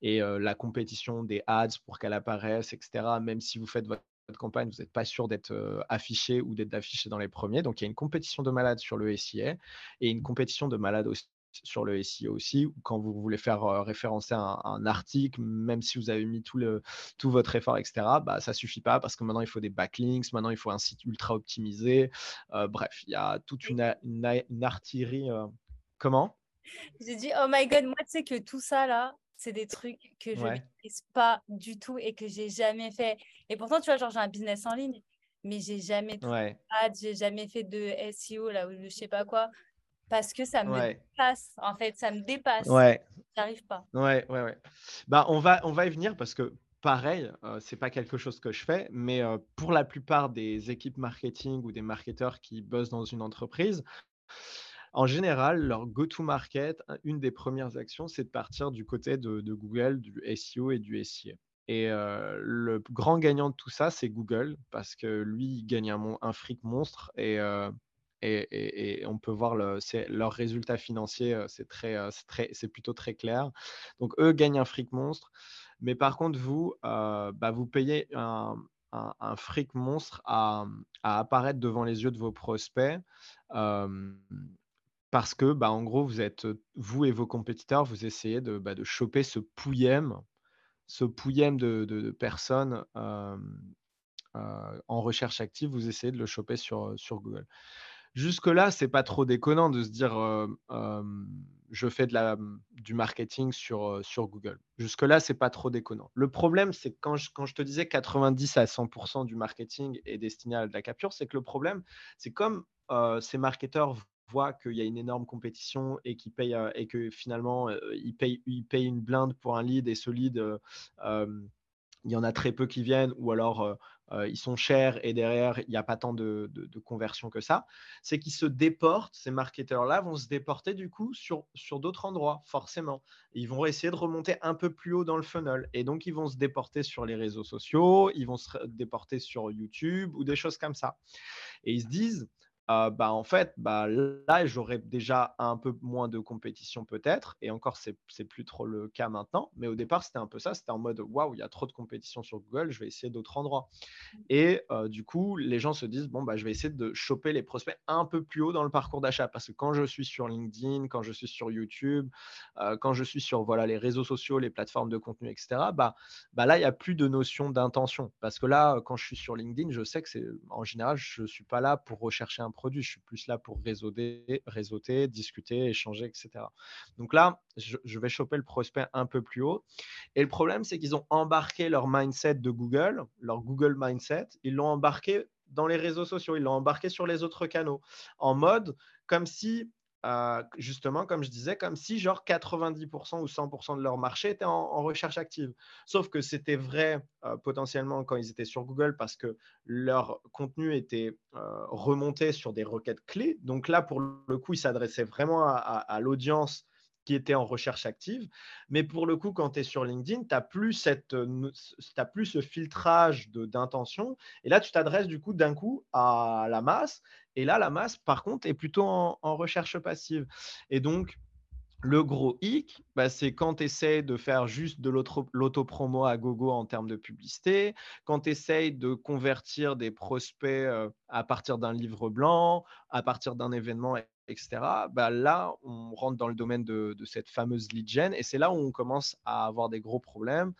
Et euh, la compétition des ads pour qu'elle apparaisse, etc., même si vous faites votre campagne, vous n'êtes pas sûr d'être affiché ou d'être affiché dans les premiers. Donc, il y a une compétition de malades sur le SIA et une compétition de malades aussi sur le SEO aussi, quand vous voulez faire référencer un, un, article, même si vous avez mis tout, le, tout votre effort, etc., bah, ça suffit pas parce que maintenant il faut des backlinks, maintenant il faut un site ultra optimisé. bref, il y a toute une, une, artillerie. comment? J'ai dit, oh my god, moi tu sais que tout ça là, c'est des trucs que je ne maîtrise pas du tout et que j'ai jamais fait. Et pourtant, tu vois, genre, j'ai un business en ligne, mais j'ai jamais j'ai jamais fait de SEO, là, ou je sais pas quoi, parce que ça me dépasse. En fait, ça me dépasse. Ouais. J'arrive pas. Ouais, ouais, ouais. Bah, on va, on va y venir parce que pareil, euh, c'est pas quelque chose que je fais, mais euh, pour la plupart des équipes marketing ou des marketeurs qui bossent dans une entreprise, en général, leur go-to-market, une des premières actions, c'est de partir du côté de, Google, du SEO et du SIA. Et le grand gagnant de tout ça, c'est Google, parce que lui, il gagne un, fric monstre et, on peut voir leurs résultats financiers, c'est c'est plutôt très clair. Donc, eux gagnent un fric monstre. Mais par contre, vous, bah, vous payez un, fric monstre à, apparaître devant les yeux de vos prospects parce que, bah, en gros, vous êtes, vous et vos compétiteurs, vous essayez de, bah, de choper ce pouillème, ce pouillème de, personnes en recherche active, vous essayez de le choper sur, Google. Jusque-là, c'est pas trop déconnant de se dire je fais de la, du marketing sur, Google. Jusque-là, c'est pas trop déconnant. Le problème, c'est que quand je, quand je te disais 90 à 100% du marketing est destiné à la capture, c'est que le problème, c'est comme ces marketeurs voit qu'il y a une énorme compétition et, qui paye, euh, et que finalement, euh, il paye, il paye une blinde pour un lead et ce lead, euh, il y en a très peu qui viennent ou alors ils sont chers et derrière, il n'y a pas tant de, de, conversion que ça, c'est qu'ils se déportent, ces marketeurs-là vont se déporter du coup sur, sur d'autres endroits, forcément. Ils vont essayer de remonter un peu plus haut dans le funnel et donc ils vont se déporter sur les réseaux sociaux, ils vont se déporter sur YouTube ou des choses comme ça. Et ils se disent, bah, en fait, bah, là, j'aurais déjà un peu moins de compétition peut-être. Et encore, c'est n'est plus trop le cas maintenant. Mais au départ, c'était un peu ça. C'était en mode, waouh, il y a trop de compétition sur Google, je vais essayer d'autres endroits. Mmh. Et du coup, les gens se disent, bon, bah, je vais essayer de choper les prospects un peu plus haut dans le parcours d'achat. Parce que quand je suis sur LinkedIn, quand je suis sur YouTube, quand je suis sur voilà, les réseaux sociaux, les plateformes de contenu, etc., bah, bah là, il n'y a plus de notion d'intention. Parce que là, quand je suis sur LinkedIn, je sais que c'est en général, je ne suis pas là pour rechercher un produit. Je suis plus là pour réseauter, discuter, échanger, etc. Donc là, je, vais choper le prospect un peu plus haut. Et le problème, c'est qu'ils ont embarqué leur mindset de Google, leur Google mindset, ils l'ont embarqué dans les réseaux sociaux, ils l'ont embarqué sur les autres canaux, en mode comme si euh, justement, comme je disais, comme si genre 90% ou 100% de leur marché était en, recherche active. Sauf que c'était vrai euh, potentiellement quand ils étaient sur Google parce que leur contenu était euh, remonté sur des requêtes clés. Donc là, pour le coup, ils s'adressaient vraiment à l'audience qui était en recherche active. Mais pour le coup, quand tu es sur LinkedIn, tu n'as plus, plus ce filtrage d'intention. Et là, tu t'adresses du coup d'un coup à la masse. Et là, la masse, par contre, est plutôt en, recherche passive. Et donc, le gros hic, bah, c'est quand tu de faire juste de l'auto-promo à gogo en termes de publicité, quand tu de convertir des prospects euh, à partir d'un livre blanc, à partir d'un événement, etc., bah là, on rentre dans le domaine de, cette fameuse lead gen et c'est là où on commence à avoir des gros problèmes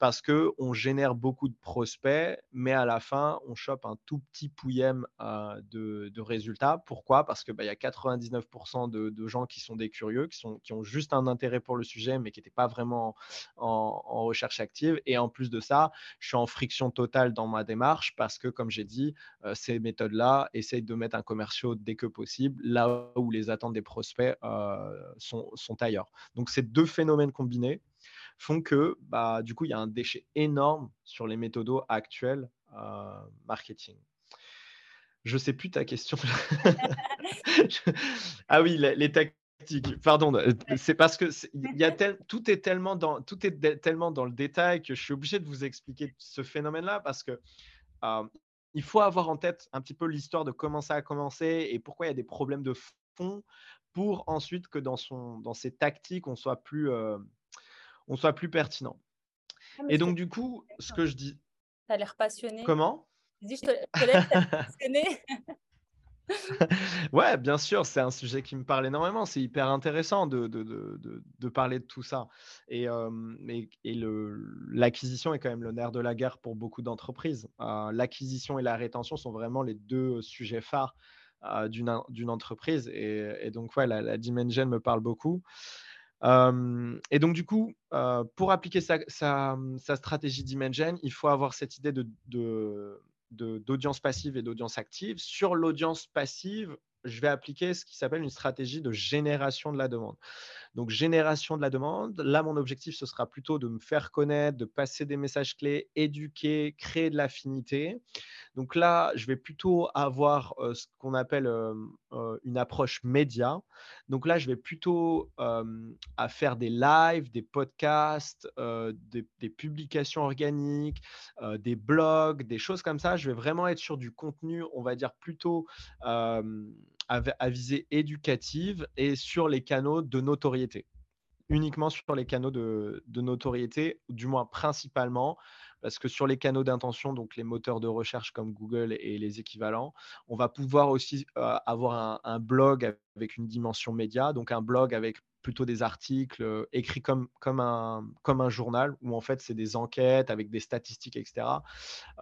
parce qu'on génère beaucoup de prospects, mais à la fin, on chope un tout petit pouillème euh, de, résultats. Pourquoi? Parce qu'il bah, y a 99% de, gens qui sont des curieux, qui, ont juste un intérêt pour le sujet, mais qui n'étaient pas vraiment en, recherche active. Et en plus de ça, je suis en friction totale dans ma démarche parce que, comme j'ai dit, euh, ces méthodes-là essayent de mettre un commercial dès que possible, là où les attentes des prospects euh, sont, sont ailleurs. Donc, ces deux phénomènes combinés font que bah, du coup, il y a un déchet énorme sur les méthodos actuels euh, marketing. Je ne sais plus ta question. [laughs] ah oui, les, tactiques. Pardon, euh, c'est parce que y a [laughs] tout est tellement dans tout est tellement dans le détail que je suis obligé de vous expliquer ce phénomène-là parce que euh, il faut avoir en tête un petit peu l'histoire de comment ça a commencé et pourquoi il y a des problèmes de fond pour ensuite que dans son dans ses tactiques on soit plus on soit plus pertinent. Ah, et donc, du coup, ce que je dis. Tu as l'air passionné. Comment? Je je te, laisse passionné. [laughs] ouais, bien sûr, c'est un sujet qui me parle énormément. C'est hyper intéressant de, de, parler de tout ça. Et, euh, et, l'acquisition est quand même le nerf de la guerre pour beaucoup d'entreprises. Euh, l'acquisition et la rétention sont vraiment les deux sujets phares euh, d'une entreprise. Et, donc, ouais, la, la Dimension me parle beaucoup et donc, du coup, pour appliquer sa, sa, sa stratégie il faut avoir cette idée d'audience passive et d'audience active. Sur l'audience passive, je vais appliquer ce qui s'appelle une stratégie de génération de la demande. Donc, génération de la demande, là, mon objectif, ce sera plutôt de me faire connaître, de passer des messages clés, éduquer, créer de l'affinité. Donc là, je vais plutôt avoir ce qu'on appelle une approche média. Donc là, je vais plutôt à faire des lives, des podcasts, des, publications organiques, des blogs, des choses comme ça. Je vais vraiment être sur du contenu, on va dire plutôt à, visée éducative et sur les canaux de notoriété. Uniquement sur les canaux de, notoriété, du moins principalement, parce que sur les canaux d'intention, donc les moteurs de recherche comme Google et les équivalents, on va pouvoir aussi euh, avoir un, blog avec une dimension média, donc un blog avec plutôt des articles euh, écrits comme, comme, un, comme un journal, où en fait c'est des enquêtes avec des statistiques, etc.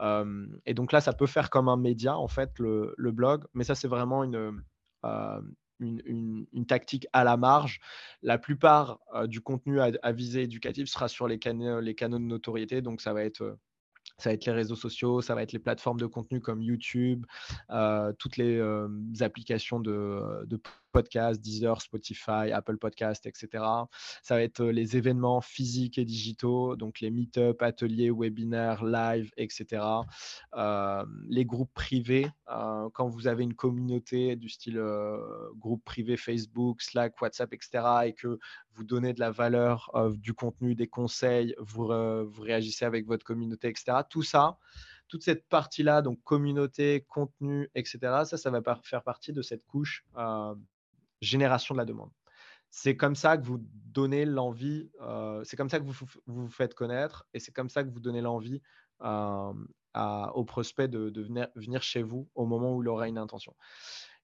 Euh, et donc là, ça peut faire comme un média, en fait, le, le blog, mais ça c'est vraiment une, euh, une, tactique à la marge. La plupart euh, du contenu à, à, visée éducative sera sur les, canaux, de notoriété, donc ça va être euh, ça va être les réseaux sociaux, ça va être les plateformes de contenu comme YouTube, toutes les applications de podcasts, Deezer, Spotify, Apple Podcast, etc. Ça va être les événements physiques et digitaux, donc les meet-up, ateliers, webinaires, live, etc. les groupes privés, quand vous avez une communauté du style groupe privé Facebook, Slack, WhatsApp, etc. et que vous donnez de la valeur, du contenu, des conseils, vous réagissez avec votre communauté, etc. Tout ça, toute cette partie-là, donc communauté, contenu, etc., ça, ça va faire partie de cette couche génération de la demande. C'est comme ça que vous donnez l'envie, euh, c'est comme ça que vous vous faites connaître et c'est comme ça que vous donnez l'envie euh, au prospect de, venir, venir, chez vous au moment où il aura une intention.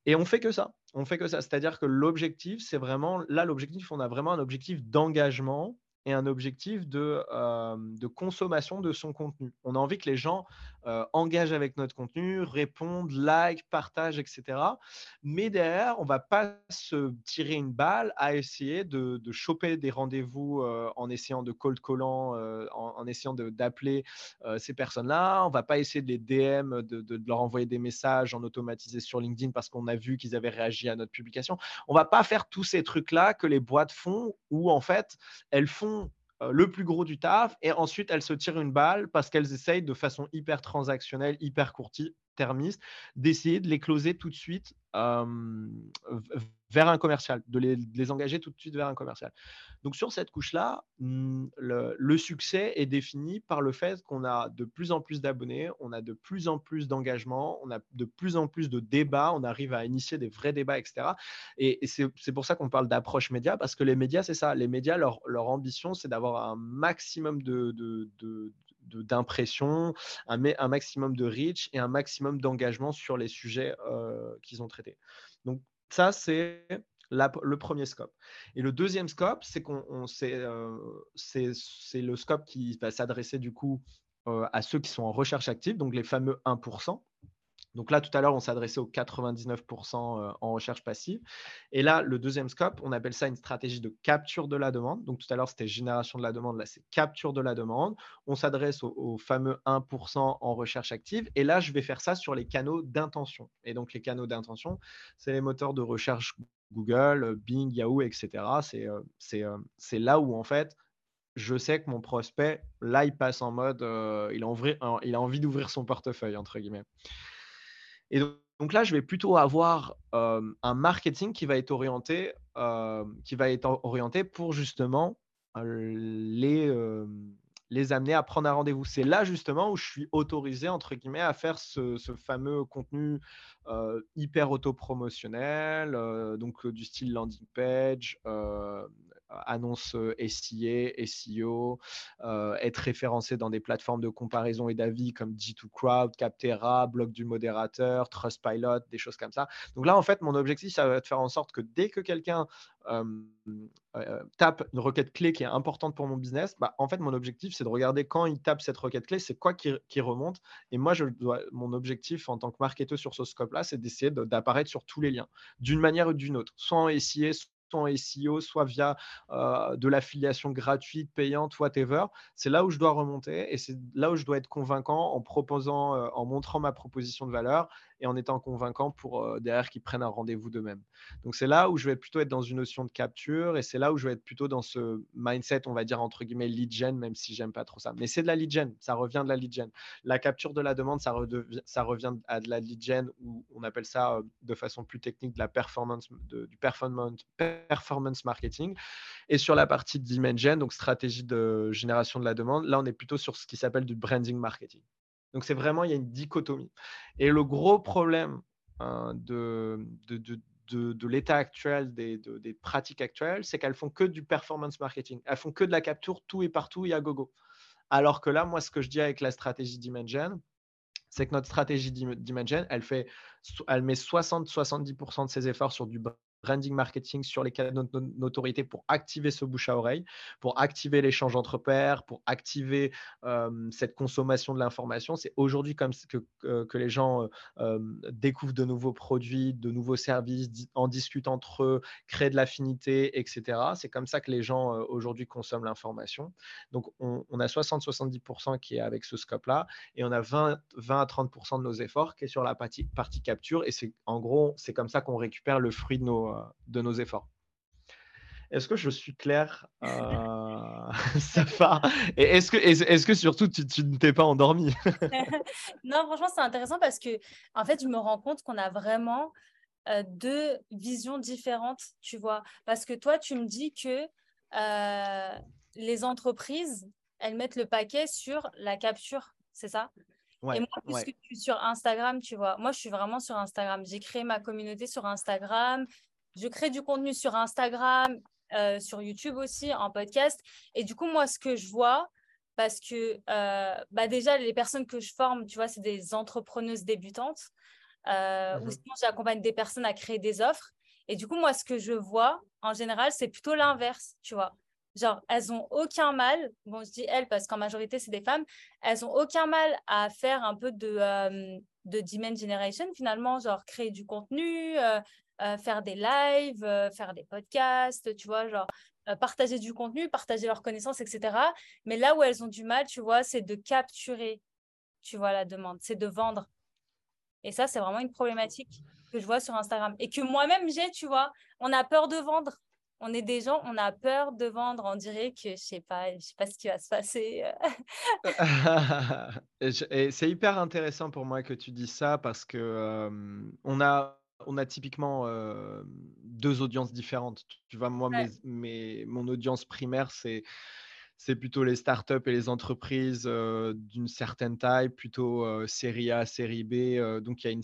Et on fait que ça. On fait que ça. C'est-à-dire que l'objectif, c'est vraiment, là, l'objectif, on a vraiment un objectif d'engagement et un objectif de, euh, de, consommation de son contenu. On a envie que les gens euh, engagent avec notre contenu, répondent, like, partagent, etc. Mais derrière, on va pas se tirer une balle à essayer de, choper des rendez-vous euh, en essayant de cold callant, euh, en, essayant d'appeler ces personnes-là. On va pas essayer de les DM, de, de, leur envoyer des messages en automatisé sur LinkedIn parce qu'on a vu qu'ils avaient réagi à notre publication. On va pas faire tous ces trucs-là que les boîtes font où en fait elles font euh, le plus gros du taf et ensuite elles se tirent une balle parce qu'elles essayent de façon hyper transactionnelle, hyper court-termiste, d'essayer de les closer tout de suite vers un commercial, de les, engager tout de suite vers un commercial. Donc sur cette couche-là, mmh, le, succès est défini par le fait qu'on a de plus en plus d'abonnés, on a de plus en plus d'engagement, on a de plus en plus de débats, on arrive à initier des vrais débats, etc. Et, c'est pour ça qu'on parle d'approche média, parce que les médias, c'est ça. Les médias, leur, ambition, c'est d'avoir un maximum de, d'impression, un, maximum de reach et un maximum d'engagement sur les sujets euh, qu'ils ont traités. Donc ça, c'est le premier scope. Et le deuxième scope, c'est euh, le scope qui va s'adresser du coup euh, à ceux qui sont en recherche active, donc les fameux 1%. Donc là, tout à l'heure, on s'adressait aux 99% euh, en recherche passive. Et là, le deuxième scope, on appelle ça une stratégie de capture de la demande. Donc tout à l'heure, c'était génération de la demande. Là, c'est capture de la demande. On s'adresse au, fameux 1% en recherche active. Et là, je vais faire ça sur les canaux d'intention. Et donc les canaux d'intention, c'est les moteurs de recherche Google, Bing, Yahoo, etc. Euh, euh, c'est là où, en fait, je sais que mon prospect, là, il passe en mode, il a envie d'ouvrir son portefeuille, entre guillemets. Et donc, là, je vais plutôt avoir un marketing qui va être orienté, qui va être orienté pour justement les, les amener à prendre un rendez-vous. C'est là justement où je suis autorisé, entre guillemets, à faire ce, fameux contenu hyper autopromotionnel, donc du style landing page, annonce SIA, SEO, être référencé dans des plateformes de comparaison et d'avis comme G2Crowd, Captera, Blog du modérateur, Trustpilot, des choses comme ça. Donc là, en fait, mon objectif, ça va être de faire en sorte que dès que quelqu'un tape une requête clé qui est importante pour mon business, bah, en fait, mon objectif, c'est de regarder quand il tape cette requête clé, c'est quoi qui, remonte. Et moi, je dois, mon objectif en tant que marketeur sur ce scope-là, c'est d'essayer d'apparaître sur tous les liens, d'une manière ou d'une autre, soit en SIA, SEO, soit via euh, de l'affiliation gratuite, payante, whatever. C'est là où je dois remonter et c'est là où je dois être convaincant en proposant, euh, en montrant ma proposition de valeur et en étant convaincant pour euh, derrière qu'ils prennent un rendez-vous d'eux-mêmes. Donc c'est là où je vais plutôt être dans une notion de capture et c'est là où je vais être plutôt dans ce mindset, on va dire entre guillemets lead gen, même si j'aime pas trop ça. Mais c'est de la lead gen, ça revient de la lead gen. La capture de la demande, ça, revient à de la lead gen ou on appelle ça de façon plus technique de la performance, du performance performance marketing. Et sur la partie Dimension, donc stratégie de génération de la demande, là, on est plutôt sur ce qui s'appelle du branding marketing. Donc, c'est vraiment, il y a une dichotomie. Et le gros problème hein, de, de, de, de, l'état actuel, des, des pratiques actuelles, c'est qu'elles font que du performance marketing. Elles font que de la capture tout et partout, il y a gogo. Alors que là, moi, ce que je dis avec la stratégie Dimension, c'est que notre stratégie Dimension, elle, fait, elle met 60-70% de ses efforts sur du branding marketing sur les canaux de notoriété pour activer ce bouche à oreille, pour activer l'échange entre pairs, pour activer cette consommation de l'information. C'est aujourd'hui comme que, que, les gens découvrent de nouveaux produits, de nouveaux services, en discutent entre eux, créent de l'affinité, etc. C'est comme ça que les gens aujourd'hui consomment l'information. Donc, on, a 60-70% qui est avec ce scope-là et on a 20, 20 à 30% de nos efforts qui est sur la partie, partie capture. Et c'est en gros, c'est comme ça qu'on récupère le fruit de nos, de nos efforts. Est-ce que je suis clair, euh, [laughs] Safa? Et est-ce que, est, que surtout tu, ne t'es pas endormi? [laughs] [laughs] Non, franchement, c'est intéressant parce que, en fait, je me rends compte qu'on a vraiment euh, deux visions différentes, tu vois. Parce que toi, tu me dis que euh, les entreprises, elles mettent le paquet sur la capture, c'est ça? Et moi, puisque je suis sur Instagram, tu vois, moi, je suis vraiment sur Instagram. J'ai créé ma communauté sur Instagram. Je crée du contenu sur Instagram, euh, sur YouTube aussi, en podcast. Et du coup, moi, ce que je vois, parce que euh, bah déjà, les personnes que je forme, tu vois, c'est des entrepreneuses débutantes. Euh, Ou mhm. sinon, j'accompagne des personnes à créer des offres. Et du coup, moi, ce que je vois, en général, c'est plutôt l'inverse, tu vois. genre, elles ont aucun mal, bon, je dis elles parce qu'en majorité, c'est des femmes, elles ont aucun mal à faire un peu de, euh, de demand generation, finalement, genre créer du contenu, euh, euh, faire des lives, faire des podcasts, tu vois, genre partager du contenu, partager leurs connaissances, etc. Mais là où elles ont du mal, tu vois, c'est de capturer, tu vois, la demande, c'est de vendre. Et ça, c'est vraiment une problématique que je vois sur Instagram et que moi-même j'ai, tu vois. On a peur de vendre on est des gens, on a peur de vendre. On dirait que je sais pas, je sais pas ce qui va se passer. [laughs] et c'est hyper intéressant pour moi que tu dis ça parce que on a on a typiquement deux audiences différentes. Tu vois, moi, mon audience primaire, c'est c'est plutôt les startups et les entreprises d'une certaine taille, plutôt série A, série B. donc, il y a une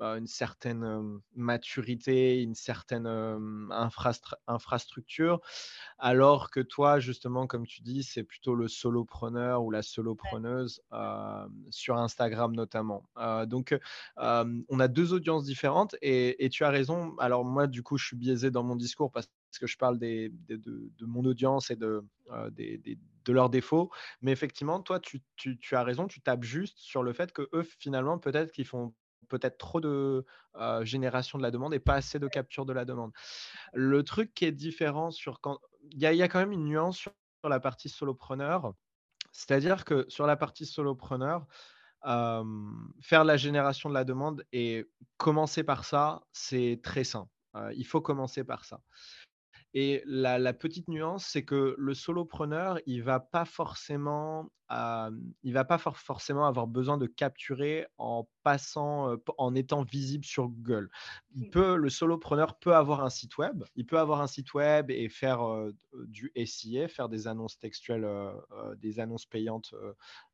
une certaine maturité, une certaine infrastructure, alors que toi, justement, comme tu dis, c'est plutôt le solopreneur ou la solopreneuse sur Instagram notamment. donc, on a deux audiences différentes et, tu as raison. Alors moi, du coup, je suis biaisé dans mon discours parce que je parle des, de, mon audience et de, de leurs défauts. Mais effectivement, toi, tu, tu, tu, as raison, tu tapes juste sur le fait que eux, finalement, peut-être qu'ils font peut-être trop de génération de la demande et pas assez de capture de la demande. Le truc qui est différent sur quand il y, a quand même une nuance sur, la partie solopreneur, c'est-à-dire que sur la partie solopreneur, faire la génération de la demande et commencer par ça, c'est très sain. il faut commencer par ça. Et la, petite nuance, c'est que le solopreneur, il va pas forcément, il va pas forcément avoir besoin de capturer en passant, en étant visible sur Google. Il peut, le solopreneur peut avoir un site web, il peut avoir un site web et faire du SIA, faire des annonces textuelles, des annonces payantes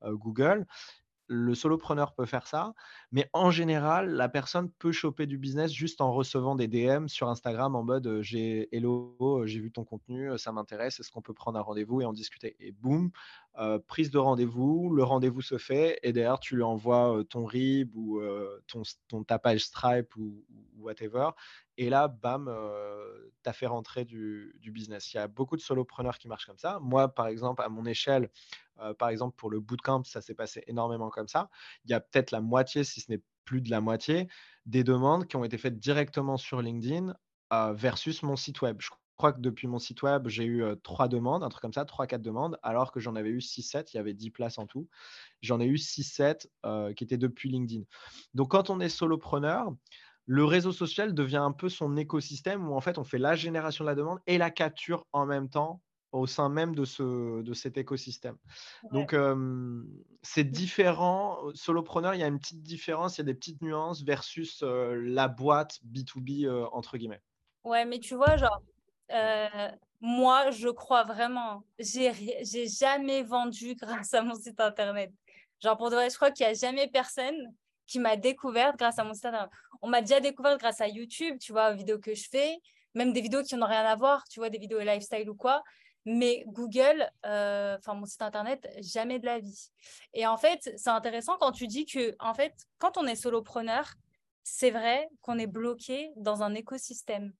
Google le solopreneur peut faire ça, mais en général, la personne peut choper du business juste en recevant des DM sur Instagram en mode j'ai hello, j'ai vu ton contenu, ça m'intéresse, est-ce qu'on peut prendre un rendez-vous et en discuter? Et boum, prise de rendez-vous, le rendez-vous se fait et derrière tu lui envoies ton RIB ou ton, ton tapage Stripe ou, whatever. Et là, bam, tu as fait rentrer du, business. Il y a beaucoup de solopreneurs qui marchent comme ça. Moi, par exemple, à mon échelle, par exemple, pour le bootcamp, ça s'est passé énormément comme ça. Il y a peut-être la moitié, si ce n'est plus de la moitié, des demandes qui ont été faites directement sur LinkedIn versus mon site web. Je crois que depuis mon site web, j'ai eu trois demandes, un truc comme ça, trois, quatre demandes, alors que j'en avais eu 6-7, il y avait 10 places en tout. J'en ai eu 6-7 qui étaient depuis LinkedIn. Donc, quand on est solopreneur, le réseau social devient un peu son écosystème où en fait on fait la génération de la demande et la capture en même temps au sein même de, ce, de cet écosystème. Donc, c'est différent. Solopreneur, il y a une petite différence, il y a des petites nuances versus la boîte B2B, entre guillemets. Ouais, mais tu vois, genre, moi, je crois vraiment, j'ai jamais vendu [laughs] grâce à mon site internet. Genre, pour de vrai, je crois qu'il n'y a jamais personne qui m'a découverte grâce à mon site internet. On m'a déjà découvert grâce à YouTube, tu vois, aux vidéos que je fais, même des vidéos qui n'ont rien à voir, tu vois, des vidéos lifestyle ou quoi. Mais Google, euh, enfin mon site internet, jamais de la vie. Et en fait, c'est intéressant quand tu dis que, en fait, quand on est solopreneur, c'est vrai qu'on est bloqué dans un écosystème.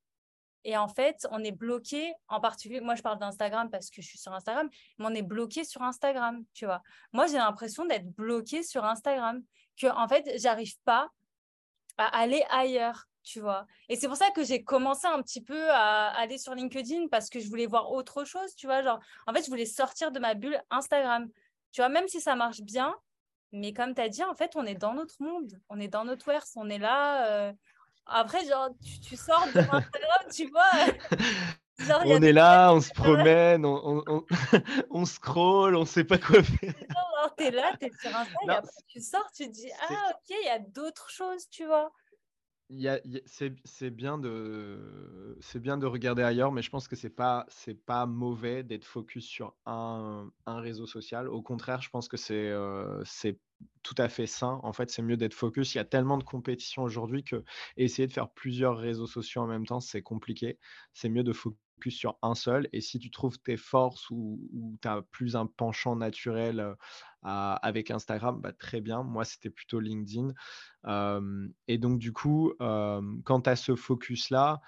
Et en fait, on est bloqué, en particulier, moi je parle d'Instagram parce que je suis sur Instagram, mais on est bloqué sur Instagram, tu vois. Moi, j'ai l'impression d'être bloqué sur Instagram, que en fait, j'arrive pas à aller ailleurs tu vois. Et c'est pour ça que j'ai commencé un petit peu à aller sur LinkedIn parce que je voulais voir autre chose, tu vois. Genre, en fait, je voulais sortir de ma bulle Instagram, tu vois, même si ça marche bien. Mais comme tu as dit, en fait, on est dans notre monde, on est dans notre verse, on est là. Euh. Après, genre, tu, sors de [laughs] Instagram, tu vois. On est là, on se promène, on, on, on, [laughs] scroll, on sait pas quoi faire. tu es là, tu es sur Instagram, tu sors, tu te dis, ah ok, il y a d'autres choses, tu vois c'est bien de c'est bien de regarder ailleurs, mais je pense que c'est pas c'est pas mauvais d'être focus sur un, un, réseau social. Au contraire, je pense que c'est euh, c'est tout à fait sain. En fait, c'est mieux d'être focus. Il y a tellement de compétition aujourd'hui que essayer de faire plusieurs réseaux sociaux en même temps, c'est compliqué. C'est mieux de focus sur un seul. Et si tu trouves tes forces ou, tu as plus un penchant naturel euh, avec Instagram, bah, très bien. Moi, c'était plutôt LinkedIn. et donc, du coup, quand tu as ce focus-là,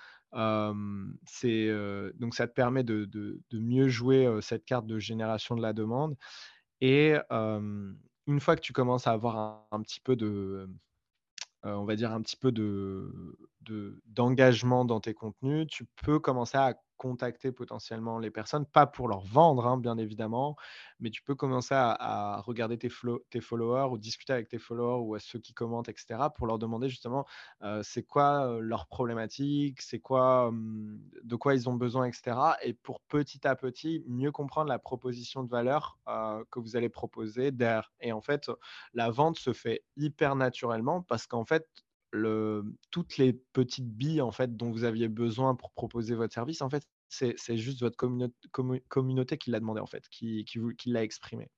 c'est donc ça te permet de, mieux jouer cette carte de génération de la demande. Et une fois que tu commences à avoir un petit peu de, on va dire un petit peu de, d'engagement dans tes contenus, tu peux commencer à contacter potentiellement les personnes, pas pour leur vendre, hein, bien évidemment, mais tu peux commencer à, regarder tes, followers ou discuter avec tes followers ou à ceux qui commentent, etc., pour leur demander justement c'est quoi leur problématique, c'est quoi, de quoi ils ont besoin, etc., et pour petit à petit mieux comprendre la proposition de valeur que vous allez proposer derrière. Et en fait, la vente se fait hyper naturellement parce qu'en fait, toutes les petites billes en fait dont vous aviez besoin pour proposer votre service, en fait, c'est juste votre communauté qui l'a demandé en fait, qui, l'a exprimé.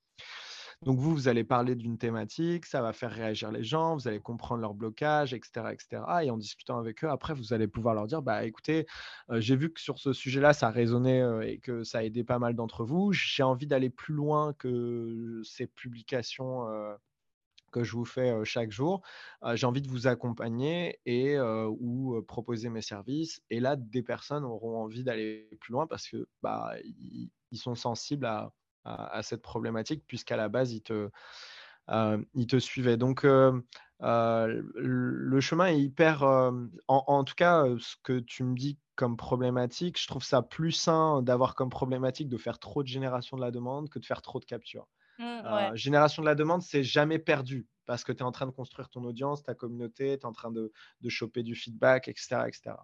Donc vous, vous allez parler d'une thématique, ça va faire réagir les gens, vous allez comprendre leur blocage, etc., etc. Et en discutant avec eux, après, vous allez pouvoir leur dire, bah écoutez, euh, j'ai vu que sur ce sujet-là, ça résonnait euh, et que ça a aidé pas mal d'entre vous. J'ai envie d'aller plus loin que ces publications euh, que je vous fais chaque jour. J'ai envie de vous accompagner et ou proposer mes services. Et là, des personnes auront envie d'aller plus loin parce que bah, ils, sont sensibles à, cette problématique puisqu'à la base, ils te, ils te suivaient. Donc, le chemin est hyper... En, en, tout cas, ce que tu me dis comme problématique, je trouve ça plus sain d'avoir comme problématique de faire trop de génération de la demande que de faire trop de capture. Mmh, euh, génération de la demande, c'est jamais perdu parce que tu es en train de construire ton audience, ta communauté, tu es en train de, de, choper du feedback, etc., etc.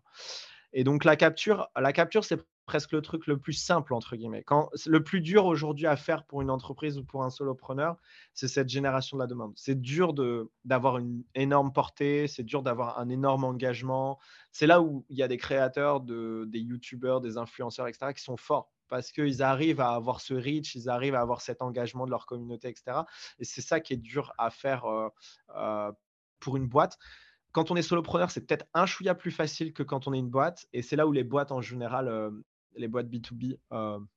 Et donc la capture, la capture, c'est presque le truc le plus simple entre guillemets. Quand le plus dur aujourd'hui à faire pour une entreprise ou pour un solopreneur, c'est cette génération de la demande. C'est dur de d'avoir une énorme portée, c'est dur d'avoir un énorme engagement. C'est là où il y a des créateurs, de, des youtubeurs, des influenceurs, etc. qui sont forts parce qu'ils arrivent à avoir ce reach, ils arrivent à avoir cet engagement de leur communauté, etc. Et c'est ça qui est dur à faire pour une boîte. Quand on est solopreneur, c'est peut-être un chouïa plus facile que quand on est une boîte. Et c'est là où les boîtes en général, les boîtes B2B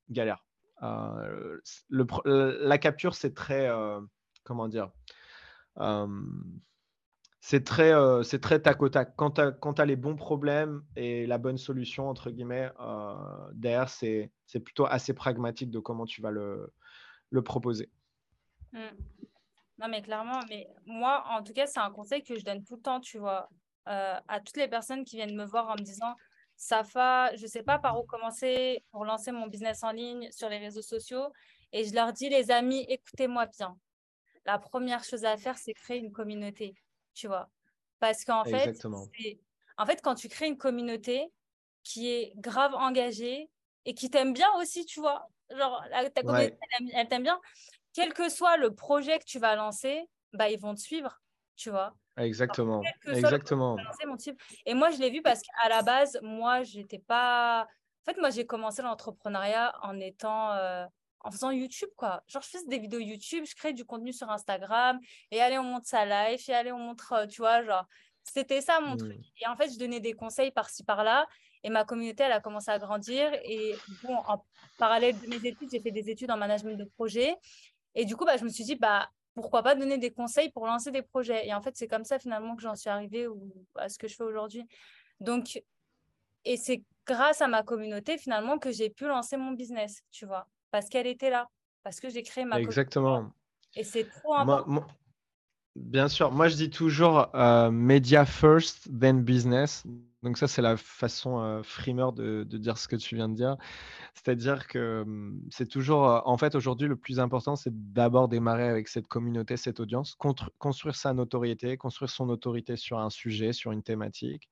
galèrent. la capture, c'est très, comment dire, c'est très, euh, c'est très tac au tac. Quand tu as, les bons problèmes et la bonne solution, entre guillemets, euh, derrière, c'est, plutôt assez pragmatique de comment tu vas le, le proposer. Mmh. Non, mais clairement, mais moi, en tout cas, c'est un conseil que je donne tout le temps, tu vois, euh, à toutes les personnes qui viennent me voir en me disant, Safa, je ne sais pas par où commencer pour lancer mon business en ligne sur les réseaux sociaux. Et je leur dis, les amis, écoutez-moi bien. La première chose à faire, c'est créer une communauté tu vois. Parce qu'en fait, en fait, quand tu crées une communauté qui est grave engagée et qui t'aime bien aussi, tu vois, genre ta communauté, elle, t'aime bien, quel que soit le projet que tu vas lancer, bah, ils vont te suivre, tu vois. Exactement. Exactement. Et moi, je l'ai vu parce qu'à la base, moi, j'étais pas. En fait, moi, j'ai commencé l'entrepreneuriat en étant. Euh, en faisant YouTube, quoi. Genre, je fais des vidéos YouTube, je crée du contenu sur Instagram, et allez, on monte sa live, et allez, on montre, euh, tu vois, genre, c'était ça mon truc. Mmh. Et en fait, je donnais des conseils par-ci, par-là, et ma communauté, elle a commencé à grandir. Et bon, en parallèle de mes études, j'ai fait des études en management de projet. Et du coup, bah, je me suis dit, bah, pourquoi pas donner des conseils pour lancer des projets. Et en fait, c'est comme ça finalement que j'en suis arrivée à ce que je fais aujourd'hui. Donc, et c'est grâce à ma communauté finalement que j'ai pu lancer mon business, tu vois parce qu'elle était là, parce que j'ai créé ma Exactement. Et c'est trop important. bien sûr, moi je dis toujours euh, media first, then business. Donc ça, c'est la façon euh, frimeur de, dire ce que tu viens de dire. C'est-à-dire que hum, c'est toujours, euh, en fait, aujourd'hui, le plus important, c'est d'abord démarrer avec cette communauté, cette audience, construire sa notoriété, construire son autorité sur un sujet, sur une thématique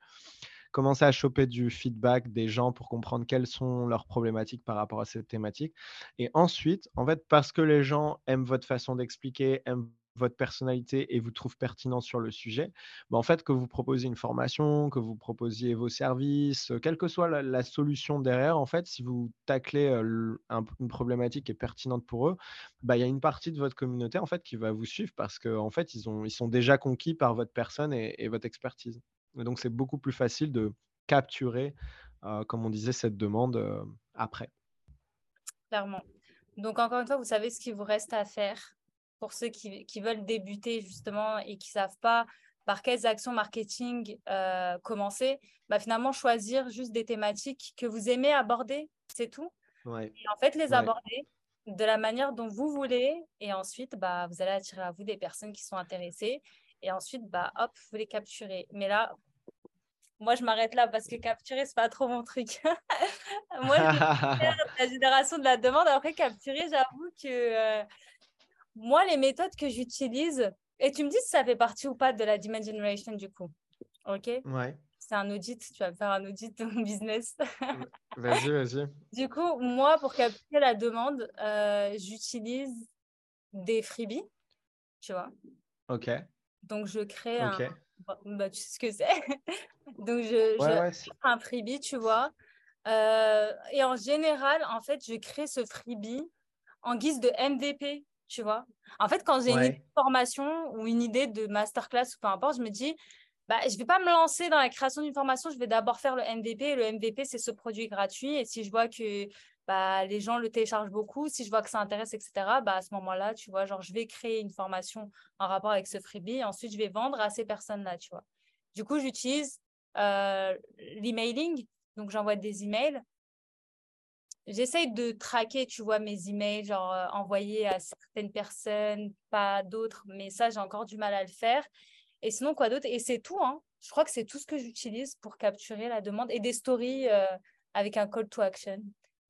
commencer à choper du feedback des gens pour comprendre quelles sont leurs problématiques par rapport à cette thématique. Et ensuite, en fait, parce que les gens aiment votre façon d'expliquer, aiment votre personnalité et vous trouvent pertinent sur le sujet, bah en fait, que vous proposiez une formation, que vous proposiez vos services, quelle que soit la, solution derrière, en fait, si vous taclez une problématique qui est pertinente pour eux, bah, il y a une partie de votre communauté en fait qui va vous suivre parce qu'en en fait, ils, ont, ils sont déjà conquis par votre personne et votre expertise donc, c'est beaucoup plus facile de capturer, euh, comme on disait, cette demande euh, après. Clairement. Donc, encore une fois, vous savez ce qu'il vous reste à faire pour ceux qui, veulent débuter justement et qui ne savent pas par quelles actions marketing commencer, bah, finalement choisir juste des thématiques que vous aimez aborder, c'est tout. Et en fait, les aborder de la manière dont vous voulez. Et ensuite, bah, vous allez attirer à vous des personnes qui sont intéressées. Et ensuite, bah, hop, vous les capturez. Mais là, moi, je m'arrête là parce que capturer, c'est pas trop mon truc. [laughs] moi, je [laughs] la génération de la demande. Après, capturer, j'avoue que euh, moi, les méthodes que j'utilise, et tu me dis si ça fait partie ou pas de la demand generation du coup. OK? Ouais c'est un audit, tu vas faire un audit de mon business. [laughs] vas-y, vas-y. Du coup, moi, pour capter la demande, euh, j'utilise des freebies, tu vois? Ok. Donc, je crée un. Bah, tu sais ce que c'est. [laughs] Donc, je, crée un freebie, tu vois. Euh, et en général, en fait, je crée ce freebie en guise de MVP, tu vois. En fait, quand j'ai une formation ou une idée de masterclass ou peu importe, je me dis, bah, je ne vais pas me lancer dans la création d'une formation, je vais d'abord faire le MVP. Et le MVP, c'est ce produit gratuit. Et si je vois que bah, les gens le téléchargent beaucoup, si je vois que ça intéresse, etc., bah, à ce moment-là, tu vois, genre, je vais créer une formation en rapport avec ce freebie. Ensuite, je vais vendre à ces personnes-là, tu vois. Du coup, j'utilise euh, l'emailing. Donc, j'envoie des emails. J'essaye de traquer, tu vois, mes emails, genre euh, envoyer à certaines personnes, pas d'autres, mais ça, j'ai encore du mal à le faire. Et sinon, quoi d'autre? Et c'est tout. Hein. Je crois que c'est tout ce que j'utilise pour capturer la demande et des stories euh, avec un call to action.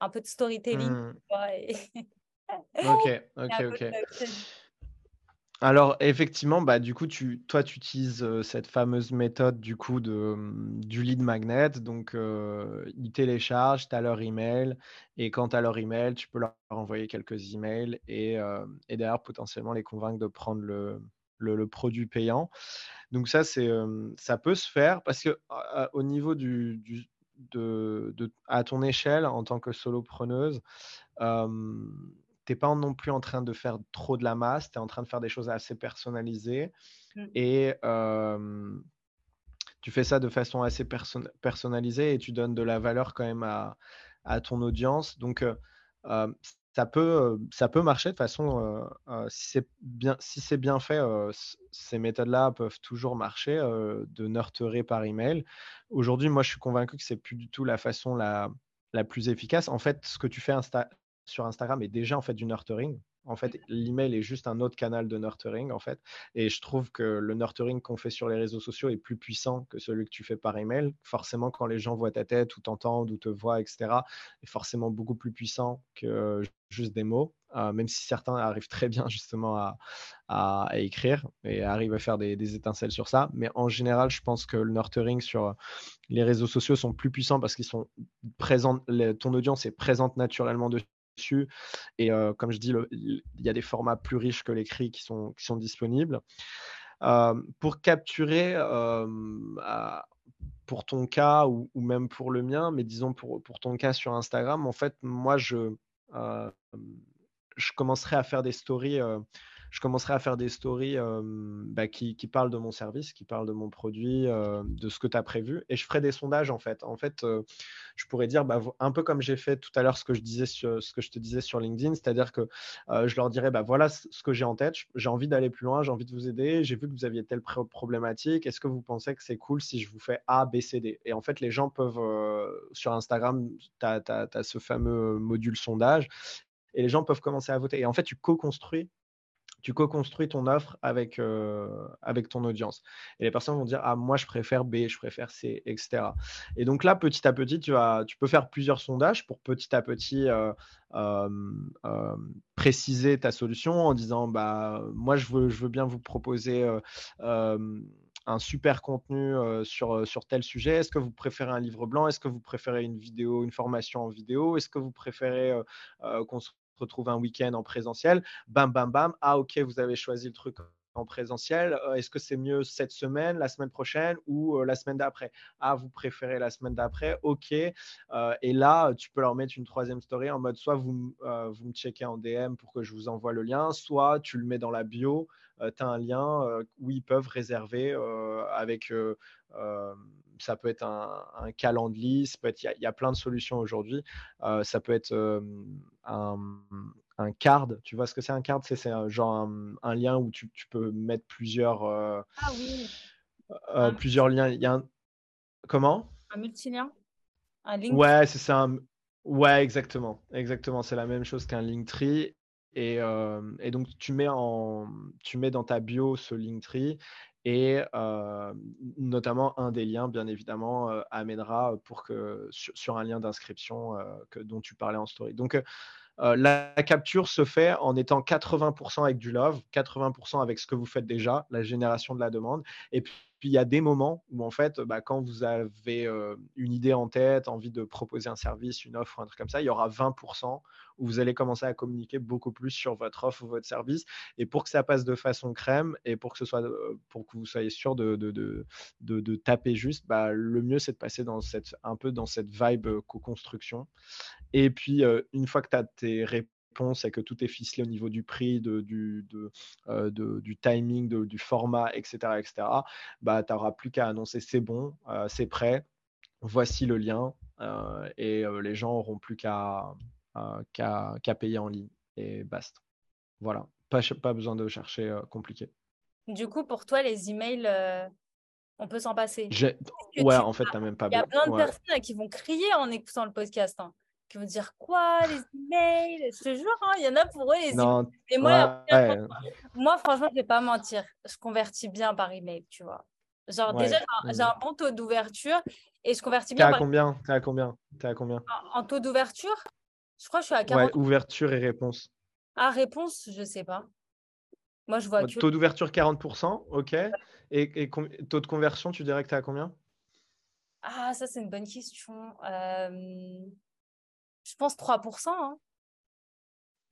Un peu de storytelling. Hmm. [laughs] ok, ok, ok. Alors effectivement, bah, du coup, tu, toi, tu utilises euh, cette fameuse méthode du coup de, hum, du lead magnet. Donc, euh, ils téléchargent, tu as leur email, et quand tu as leur email, tu peux leur envoyer quelques emails et, et derrière, potentiellement, les convaincre de prendre le, le, produit payant. Donc ça, c'est, ça peut se faire parce que au niveau du, de, à ton échelle en tant que solopreneuse, euh, t'es pas non plus en train de faire trop de la masse, tu es en train de faire des choses assez personnalisées mmh. et tu fais ça de façon assez personnalisée et tu donnes de la valeur quand même à, à ton audience. Donc, ça peut, ça peut marcher de façon, si c'est bien, si c'est bien fait, ces méthodes-là peuvent toujours marcher, de nurturer par email. Aujourd'hui, moi, je suis convaincu que c'est plus du tout la façon la, la plus efficace. En fait, ce que tu fais sur Instagram est déjà en fait du nurturing. En fait, l'email est juste un autre canal de nurturing, en fait. Et je trouve que le nurturing qu'on fait sur les réseaux sociaux est plus puissant que celui que tu fais par email. Forcément, quand les gens voient ta tête ou t'entendent ou te voient, etc., est forcément beaucoup plus puissant que juste des mots. Euh, même si certains arrivent très bien justement à, écrire et arrivent à faire des, étincelles sur ça. Mais en général, je pense que le nurturing sur les réseaux sociaux sont plus puissants parce qu'ils sont présents, ton audience est présente naturellement dessus dessus. Et comme je dis, il y a des formats plus riches que l'écrit qui sont, disponibles. pour capturer, pour ton cas ou, même pour le mien, mais disons pour, ton cas sur Instagram, en fait, moi, je commencerai à faire des stories je commencerai à faire des stories bah, qui, parlent de mon service, qui parlent de mon produit, de ce que tu as prévu. Et je ferai des sondages en fait. En fait, je pourrais dire bah, un peu comme j'ai fait tout à l'heure ce que je disais ce que je te disais sur LinkedIn, c'est-à-dire que je leur dirais bah, voilà ce que j'ai en tête. J'ai envie d'aller plus loin, j'ai envie de vous aider. J'ai vu que vous aviez telle problématique. Est-ce que vous pensez que c'est cool si je vous fais A, B, C, D? Et en fait, les gens peuvent sur Instagram, tu as, ce fameux module sondage et les gens peuvent commencer à voter. Et en fait, tu co-construis tu co-construis ton offre avec, euh, avec ton audience. Et les personnes vont dire Ah, moi, je préfère B, je préfère C, etc. Et donc là, petit à petit, tu, vas, tu peux faire plusieurs sondages pour petit à petit euh, euh, préciser ta solution en disant bah, Moi, je veux, je veux bien vous proposer. un super contenu sur, sur tel sujet Est-ce que vous préférez un livre blanc? Est-ce que vous préférez une vidéo, une formation en vidéo? Est-ce que vous préférez retrouve un week-end en présentiel, bam, bam, bam, ah ok, vous avez choisi le truc en présentiel, euh, est-ce que c'est mieux cette semaine, la semaine prochaine ou euh, la semaine d'après Ah, vous préférez la semaine d'après Ok. Euh, et là, tu peux leur mettre une troisième story en mode soit vous, vous me checkez en DM pour que je vous envoie le lien, soit tu le mets dans la bio, tu as un lien où ils peuvent réserver avec ça peut être un, calendrier, il y, a plein de solutions aujourd'hui. Euh, ça peut être euh, un, un, card. Tu vois ce que c'est un card? C'est genre un, lien où tu, peux mettre plusieurs. Euh, ah oui. plusieurs liens. Il y a un... Comment? Un multilien? Un link? Ouais, c'est ça. Ouais, exactement. Exactement. C'est la même chose qu'un Linktree. Et, et, donc, tu mets, en, tu mets dans ta bio ce Linktree et notamment un des liens, bien évidemment, amènera pour que, sur, un lien d'inscription dont tu parlais en story. Donc, la capture se fait en étant 80% avec du love, 80% avec ce que vous faites déjà, la génération de la demande. Et puis, il y a des moments où, en fait, bah, quand vous avez une idée en tête, envie de proposer un service, une offre, un truc comme ça, il y aura 20% où vous allez commencer à communiquer beaucoup plus sur votre offre ou votre service. Et pour que ça passe de façon crème et pour que, ce soit, pour que vous soyez sûr de, taper juste, bah, le mieux, c'est de passer dans un peu dans cette vibe co-construction. Et puis, une fois que tu as tes réponses et que tout est ficelé au niveau du prix, de, du, de, du timing, du format, etc., etc., bah, tu n'auras plus qu'à annoncer c'est bon, c'est prêt, voici le lien, et les gens n'auront plus qu'à qu'à payer en ligne. Et basta. Voilà, pas, pas besoin de chercher compliqué. Du coup, pour toi, les emails, on peut s'en passer. Ouais, en fait, tu même pas Il y a plein de personnes qui vont crier en écoutant le podcast. Hein qui vont dire quoi les emails je te jure hein, il y en a pour eux les emails. et moi moi franchement je vais pas mentir je convertis bien par email tu vois. Genre déjà j'ai un, bon taux d'ouverture et je convertis bien t'es à combien? T'es à combien? T'es à combien? En, taux d'ouverture je crois que je suis à 40 ouais, ouverture et réponse. Ah réponse je sais pas. Moi je vois que... taux d'ouverture 40% ok. Et, et taux de conversion tu dirais que t'es à combien? Ah ça c'est une bonne question. Euh... Je pense 3%. Hein.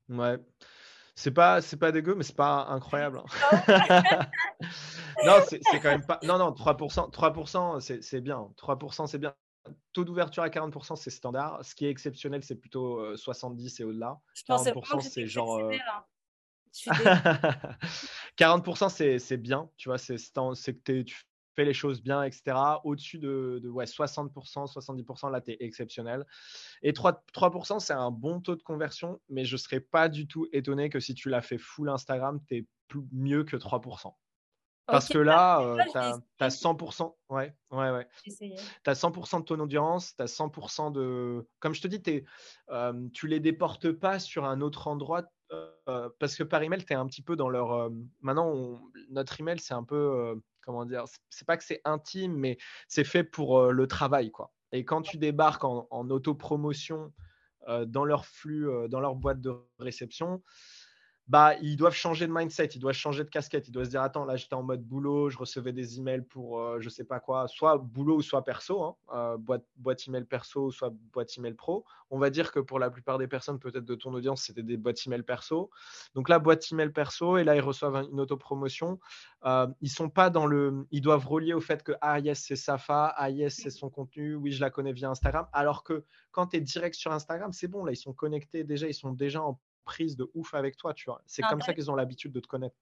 Ouais. C'est pas, c'est pas dégueu, mais c'est pas incroyable. Hein. non, [laughs] c'est quand même pas. Non, non, 3%, 3% c'est bien. 3%, c'est bien. Taux d'ouverture à 40%, c'est standard. Ce qui est exceptionnel, c'est plutôt 70 euh, et au-delà. 40%, c'est genre. 40%, euh, [laughs] c'est bien. Tu vois, c'est que tu fais les choses bien, etc. Au-dessus de, ouais, 60%, 70%, là, tu es exceptionnel. Et 3%, 3% c'est un bon taux de conversion, mais je ne serais pas du tout étonné que si tu l'as fait full Instagram, tu es mieux que 3%. Parce que là, tu as, 100%. Ouais, ouais, ouais. Tu as 100% de ton audience, tu as 100% de. Comme je te dis, es, euh, tu les déportes pas sur un autre endroit. Euh, parce que par email, tu es un petit peu dans leur. Euh, maintenant, notre email, c'est un peu comment dire, c'est pas que c'est intime, mais c'est fait pour le travail, quoi. Et quand tu débarques en, en autopromotion dans leur flux, dans leur boîte de réception, bah, ils doivent changer de mindset, ils doivent changer de casquette, ils doivent se dire attends, là j'étais en mode boulot, je recevais des emails pour je euh, je sais pas quoi, soit boulot ou soit perso, hein, euh, boîte, email perso, soit boîte email pro. On va dire que pour la plupart des personnes, peut-être de ton audience, c'était des boîtes email perso. Donc là, boîte email perso, et là ils reçoivent une autopromotion. Euh, ils sont pas dans le, ils doivent relier au fait que ah yes c'est Safa, ah yes c'est son contenu, oui je la connais via Instagram. Alors que quand tu es direct sur Instagram, c'est bon là, ils sont connectés déjà, ils sont déjà en prise de ouf avec toi, tu vois. C'est comme ça qu'ils ont l'habitude de te connaître.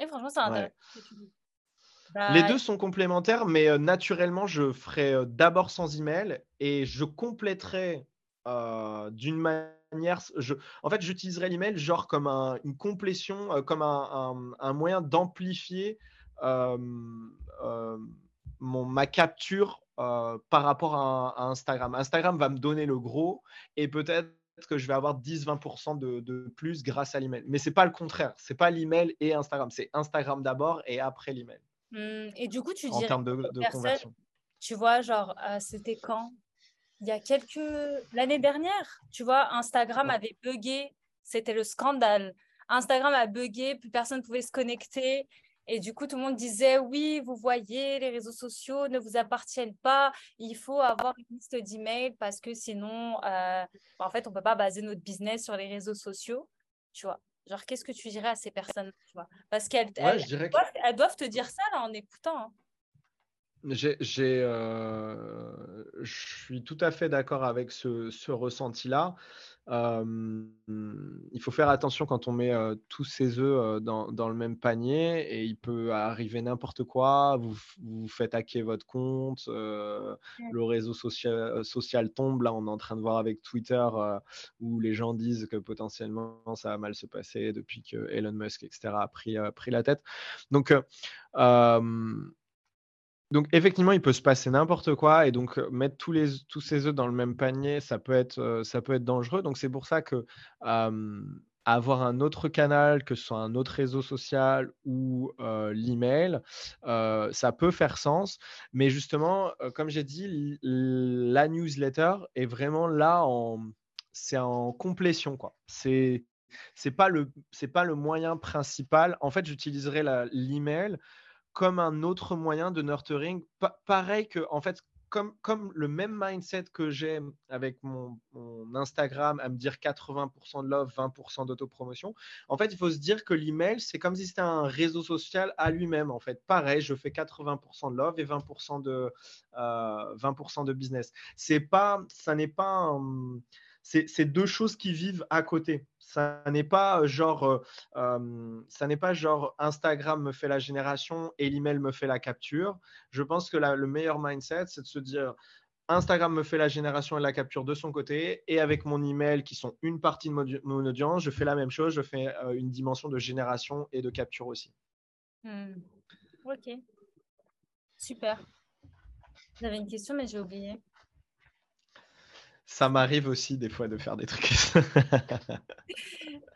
Et franchement, c'est intéressant. Bah, les deux sont complémentaires, mais euh, naturellement, je ferai euh, d'abord sans email et je compléterai euh, d'une manière. Je, en fait, j'utiliserai l'email genre comme une complétion, comme un, moyen d'amplifier mon, ma capture par rapport à, Instagram. Instagram va me donner le gros et peut-être que je vais avoir 10-20% de, plus grâce à l'email. Mais c'est pas le contraire. C'est pas l'email et Instagram. C'est Instagram d'abord et après l'email. Mmh, et du coup, tu dis en termes de, conversion. Tu vois, genre, euh, c'était quand? Il y a quelques l'année dernière. Tu vois, Instagram avait bugué. C'était le scandale. Instagram a bugué, plus personne ne pouvait se connecter. Et du coup, tout le monde disait, oui, vous voyez, les réseaux sociaux ne vous appartiennent pas. Il faut avoir une liste d'emails parce que sinon, euh, en fait, on ne peut pas baser notre business sur les réseaux sociaux. Tu vois, genre, qu'est-ce que tu dirais à ces personnes tu vois? Parce qu'elles doivent, te dire ça là, en écoutant. Hein. J'ai, euh, je suis tout à fait d'accord avec ce, ce ressenti-là il faut faire attention quand on met tous ses œufs dans, dans, le même panier et il peut arriver n'importe quoi. Vous, vous faites hacker votre compte, le réseau social, social, tombe. Là, on est en train de voir avec Twitter où les gens disent que potentiellement ça va mal se passer depuis que Elon Musk, etc., a pris, pris la tête. Donc, donc effectivement, il peut se passer n'importe quoi et donc mettre tous, les, tous ces œufs dans le même panier, ça peut être, ça peut être dangereux. Donc c'est pour ça que avoir un autre canal, que ce soit un autre réseau social ou l'email, ça peut faire sens. Mais justement, comme j'ai dit, la newsletter est vraiment là en, c'est en complétion quoi. C'est c'est pas le c'est pas le moyen principal. En fait, j'utiliserai l'email comme un autre moyen de nurturing. pareil que, en fait, comme, comme le même mindset que j'ai avec mon, Instagram à me dire 80% de love, 20% d'autopromotion, en fait, il faut se dire que l'email, c'est comme si c'était un réseau social à lui-même. En fait, pareil, je fais 80% de love et 20% de, 20% euh, de business. C'est pas, ça n'est pas un, c'est deux choses qui vivent à côté. Ça n'est pas euh, genre, euh, euh, ça n'est pas genre Instagram me fait la génération et l'email me fait la capture. Je pense que le meilleur mindset, c'est de se dire Instagram me fait la génération et la capture de son côté, et avec mon email qui sont une partie de mon, audience, je fais la même chose. Je fais une dimension de génération et de capture aussi. Hmm. Ok, super. J'avais une question, mais j'ai oublié. Ça m'arrive aussi des fois de faire des trucs.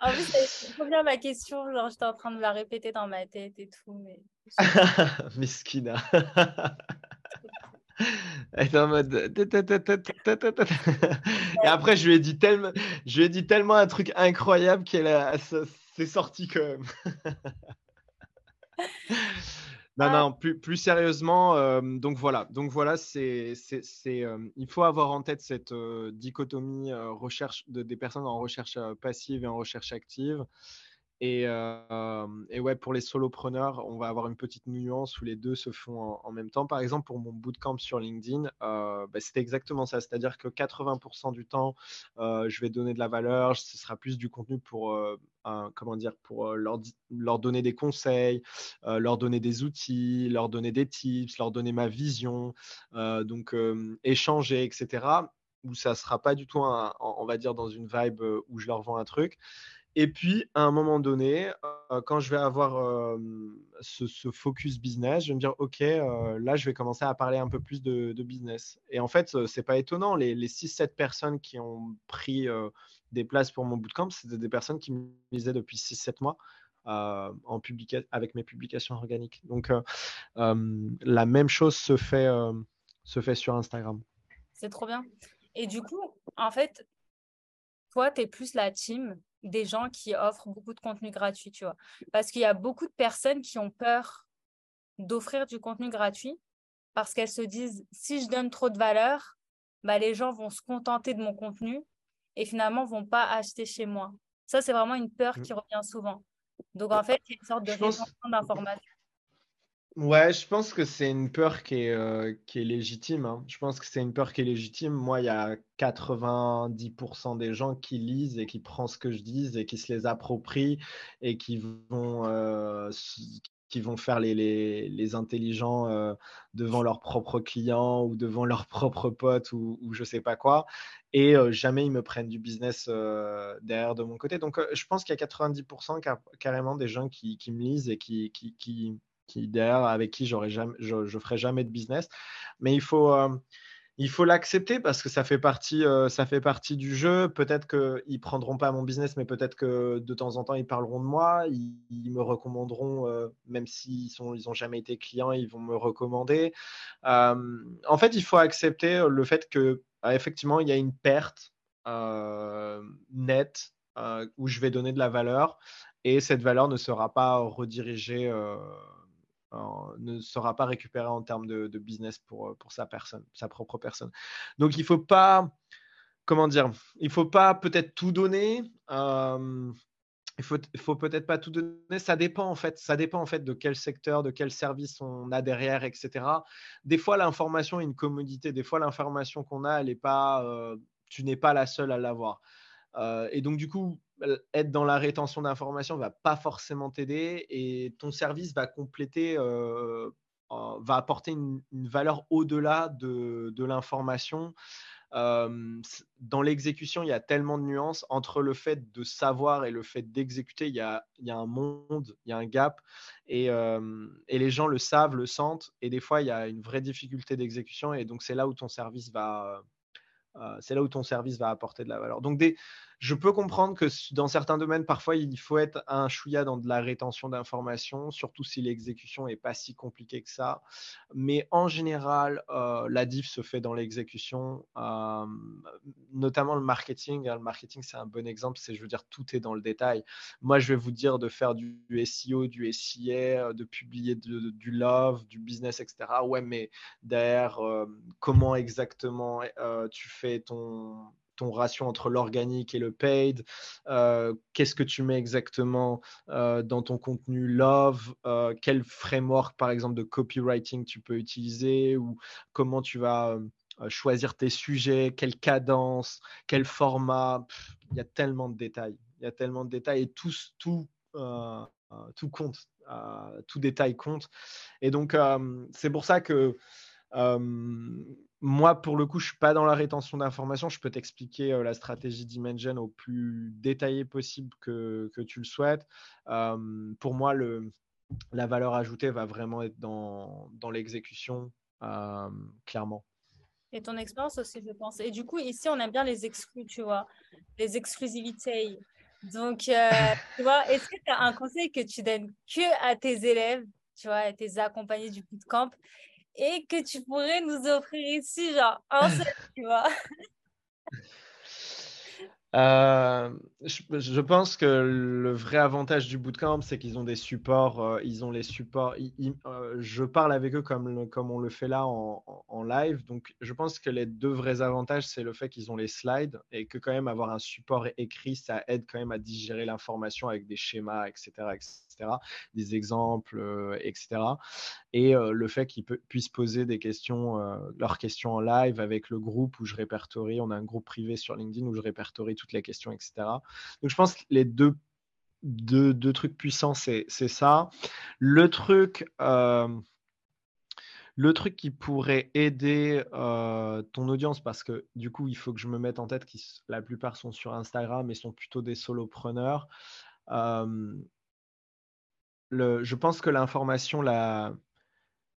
en plus, c'est trop bien ma question. Genre, j'étais en train de la répéter dans ma tête et tout. Mais... Miskina. [laughs] [laughs] Elle est en mode. Et après, je lui ai dit tellement, je lui ai dit tellement un truc incroyable qu'elle a... c'est sorti quand même. [laughs] Non, ah. non, plus, plus sérieusement, euh, donc voilà, donc voilà, c'est, c'est, euh, il faut avoir en tête cette euh, dichotomie recherche de, des personnes en recherche passive et en recherche active. Et, et, ouais, pour les solopreneurs, on va avoir une petite nuance où les deux se font en, même temps. Par exemple, pour mon bootcamp sur LinkedIn, bah, c'était exactement ça. C'est-à-dire que 80% du temps, je vais donner de la valeur. Ce sera plus du contenu pour, comment dire, pour leur, leur, donner des conseils, leur donner des outils, leur donner des tips, leur donner ma vision, donc échanger, etc. Où ça ne sera pas du tout, on va dire, dans une vibe où je leur vends un truc. Et puis, à un moment donné, quand je vais avoir ce, focus business, je vais me dire, OK, là, je vais commencer à parler un peu plus de, business. Et en fait, ce n'est pas étonnant. Les, les 6-7 personnes qui ont pris des places pour mon bootcamp, c'était des personnes qui me lisaient depuis 6-7 mois. en avec mes publications organiques. Donc, la même chose se fait, se fait sur Instagram. C'est trop bien. Et du coup, en fait, toi, tu es plus la team des gens qui offrent beaucoup de contenu gratuit, tu vois. Parce qu'il y a beaucoup de personnes qui ont peur d'offrir du contenu gratuit parce qu'elles se disent si je donne trop de valeur, bah, les gens vont se contenter de mon contenu et finalement vont pas acheter chez moi. Ça, c'est vraiment une peur mmh. qui revient souvent. Donc, en fait, il y a une sorte de rétention d'information. Ouais, je pense que c'est une peur qui est, euh, qui est légitime. Hein. Je pense que c'est une peur qui est légitime. Moi, il y a 90% des gens qui lisent et qui prennent ce que je dis et qui se les approprient et qui vont, euh, qui vont faire les, les, les intelligents euh, devant leurs propres clients ou devant [laughs] leurs propres potes ou, ou je sais pas quoi. Et jamais ils me prennent du business derrière de mon côté. Donc, je pense qu'il y a 90% carrément des gens qui, qui me lisent et qui, qui, qui qui derrière avec qui j'aurais jamais, je, je ferai jamais de business. Mais il faut, euh, il faut l'accepter parce que ça fait partie, euh, ça fait partie du jeu. Peut-être qu'ils prendront pas mon business, mais peut-être que de temps en temps ils parleront de moi, ils, me recommanderont, euh, même s'ils sont, ils ont jamais été clients, ils vont me recommander. en fait, il faut accepter le fait que effectivement il y a une perte nette où je vais donner de la valeur et cette valeur ne sera pas redirigée ne sera pas récupéré en termes de, business pour, euh, pour sa personne, sa propre personne. Donc il faut pas, comment dire, il faut pas peut-être tout donner. Euh, il faut, faut peut-être pas tout donner. Ça dépend en fait. Ça dépend en fait de quel secteur, de quel service on a derrière, etc. Des fois, l'information est une commodité. Des fois, l'information qu'on a, elle est pas. Euh, tu n'es pas la seule à l'avoir. et donc du coup, être dans la rétention d'informations va pas forcément t'aider et ton service va compléter, euh, va apporter une, valeur au-delà de, l'information. dans l'exécution, il y a tellement de nuances entre le fait de savoir et le fait d'exécuter. Il il y a un monde, il y a un gap, et, et les gens le savent, le sentent, et des fois, il y a une vraie difficulté d'exécution, et donc c'est là où ton service va, c'est là où ton service va apporter de la valeur. Donc, des, je peux comprendre que dans certains domaines, parfois, il faut être un chouïa dans de la rétention d'informations, surtout si l'exécution n'est pas si compliquée que ça. Mais en général, euh, la diff se fait dans l'exécution, euh, notamment le marketing. Le marketing, c'est un bon exemple. C'est, je veux dire, tout est dans le détail. Moi, je vais vous dire de faire du SEO, du SIA, de publier du love, du business, etc. Ouais, mais derrière, euh, comment exactement tu fais ton ton ratio entre l'organique et le paid, euh, qu'est-ce que tu mets exactement euh, dans ton contenu love, euh, quel framework par exemple de copywriting tu peux utiliser ou comment tu vas choisir tes sujets, quelle cadence, quel format. Il y a tellement de détails. Il y a tellement de détails et tout, tout, tout compte. tout détail compte. Et donc, c'est pour ça que moi, pour le coup, je suis pas dans la rétention d'informations. Je peux t'expliquer la stratégie d'Imagen au plus détaillé possible que, que tu le souhaites. pour moi, le, la valeur ajoutée va vraiment être dans, dans l'exécution, clairement. Et ton expérience aussi, je pense. Et du coup, ici, on aime bien les exclus, tu vois, les exclusivités. Donc, [laughs] tu vois, est-ce que tu as un conseil que tu donnes que à tes élèves, tu vois, à tes accompagnés du bootcamp? Et que tu pourrais nous offrir ici, genre un seul, tu vois. [laughs] Euh, je, pense que le vrai avantage du bootcamp, c'est qu'ils ont des supports. Euh, ils ont les supports. Euh, je parle avec eux comme, comme on le fait là en, en, live. Donc, je pense que les deux vrais avantages, c'est le fait qu'ils ont les slides et que quand même avoir un support écrit, ça aide quand même à digérer l'information avec des schémas, etc., etc des exemples, etc. Et le fait qu'ils puissent poser leurs questions en live avec le groupe où je répertorie, on a un groupe privé sur LinkedIn où je répertorie toutes les questions, etc. Donc je pense que les deux deux, trucs puissants, c'est ça. Le truc, le truc qui pourrait aider ton audience, parce que du coup, il faut que je me mette en tête que la plupart sont sur Instagram et sont plutôt des solopreneurs je pense que l'information la,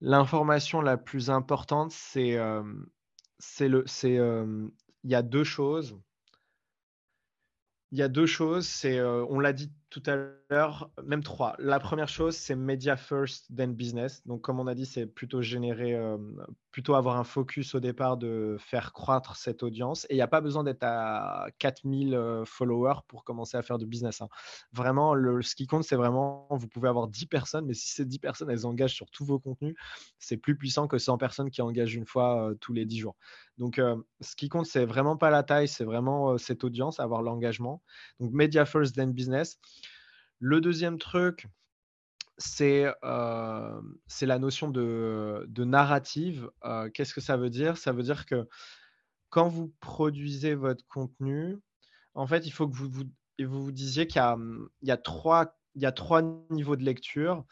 l'information la plus importante, c'est, euh, le, c'est, euh, il y a deux choses. Il y a deux choses. C'est, euh, on l'a dit tout à l'heure, même trois. La première chose, c'est media first, then business. Donc, comme on a dit, c'est plutôt générer, euh, plutôt avoir un focus au départ de faire croître cette audience. Et il n'y a pas besoin d'être à 4000 euh, followers pour commencer à faire du business. Hein. Vraiment, le, ce qui compte, c'est vraiment, vous pouvez avoir 10 personnes, mais si ces 10 personnes, elles engagent sur tous vos contenus, c'est plus puissant que 100 personnes qui engagent une fois euh, tous les 10 jours. Donc, ce qui compte, c'est vraiment pas la taille, c'est vraiment cette audience, avoir l'engagement. Donc, media first, then business. Le deuxième truc, c'est euh, la notion de, narrative. Euh, qu'est-ce que ça veut dire? Ça veut dire que quand vous produisez votre contenu, en fait, il faut que vous vous, disiez qu'il y, a trois, niveaux de lecture.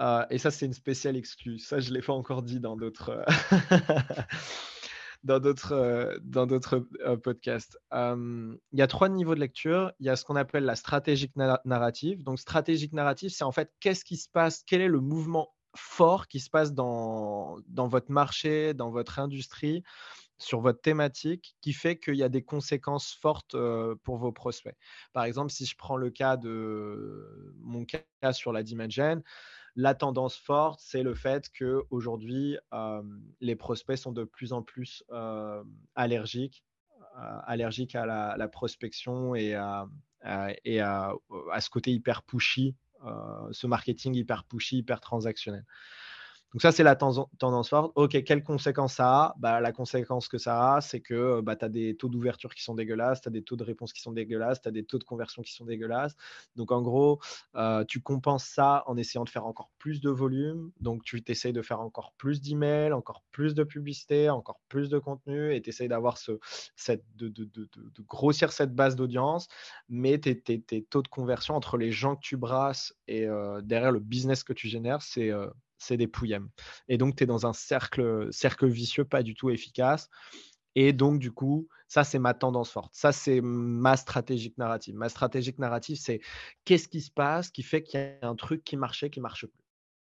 Euh, et ça, c'est une spéciale excuse. Ça, je ne l'ai pas encore dit dans d'autres. [laughs] dans d'autres euh, dans d'autres euh, podcasts. il y a trois niveaux de lecture. Il y a ce qu'on appelle la stratégique narrative. Donc stratégique narrative, c'est en fait qu'est-ce qui se passe, quel est le mouvement fort qui se passe dans, dans votre marché, dans votre industrie, sur votre thématique, qui fait qu'il y a des conséquences fortes euh, pour vos prospects. Par exemple, si je prends le cas de mon cas sur la Dimagen, la tendance forte, c'est le fait qu'aujourd'hui, euh, les prospects sont de plus en plus euh, allergiques, euh, allergiques à la, prospection et, à, et à, ce côté hyper pushy, ce marketing hyper pushy, hyper transactionnel. Donc ça, c'est la tendance forte. OK, quelles conséquences ça a? Bah, La conséquence que ça a, c'est que bah, tu as des taux d'ouverture qui sont dégueulasses, tu as des taux de réponse qui sont dégueulasses, tu as des taux de conversion qui sont dégueulasses. Donc en gros, euh, tu compenses ça en essayant de faire encore plus de volume. Donc tu essayes de faire encore plus d'emails, encore plus de publicité, encore plus de contenu et tu essayes d'avoir ce, de, grossir cette base d'audience. Mais tes, taux de conversion entre les gens que tu brasses et euh, derrière le business que tu génères, c'est euh, c'est des pouillèmes. Et donc, tu es dans un cercle, cercle vicieux pas du tout efficace. Et donc, du coup, ça, c'est ma tendance forte. Ça, c'est ma stratégique narrative. Ma stratégique narrative, c'est qu'est-ce qui se passe qui fait qu'il y a un truc qui marchait, qui marche plus.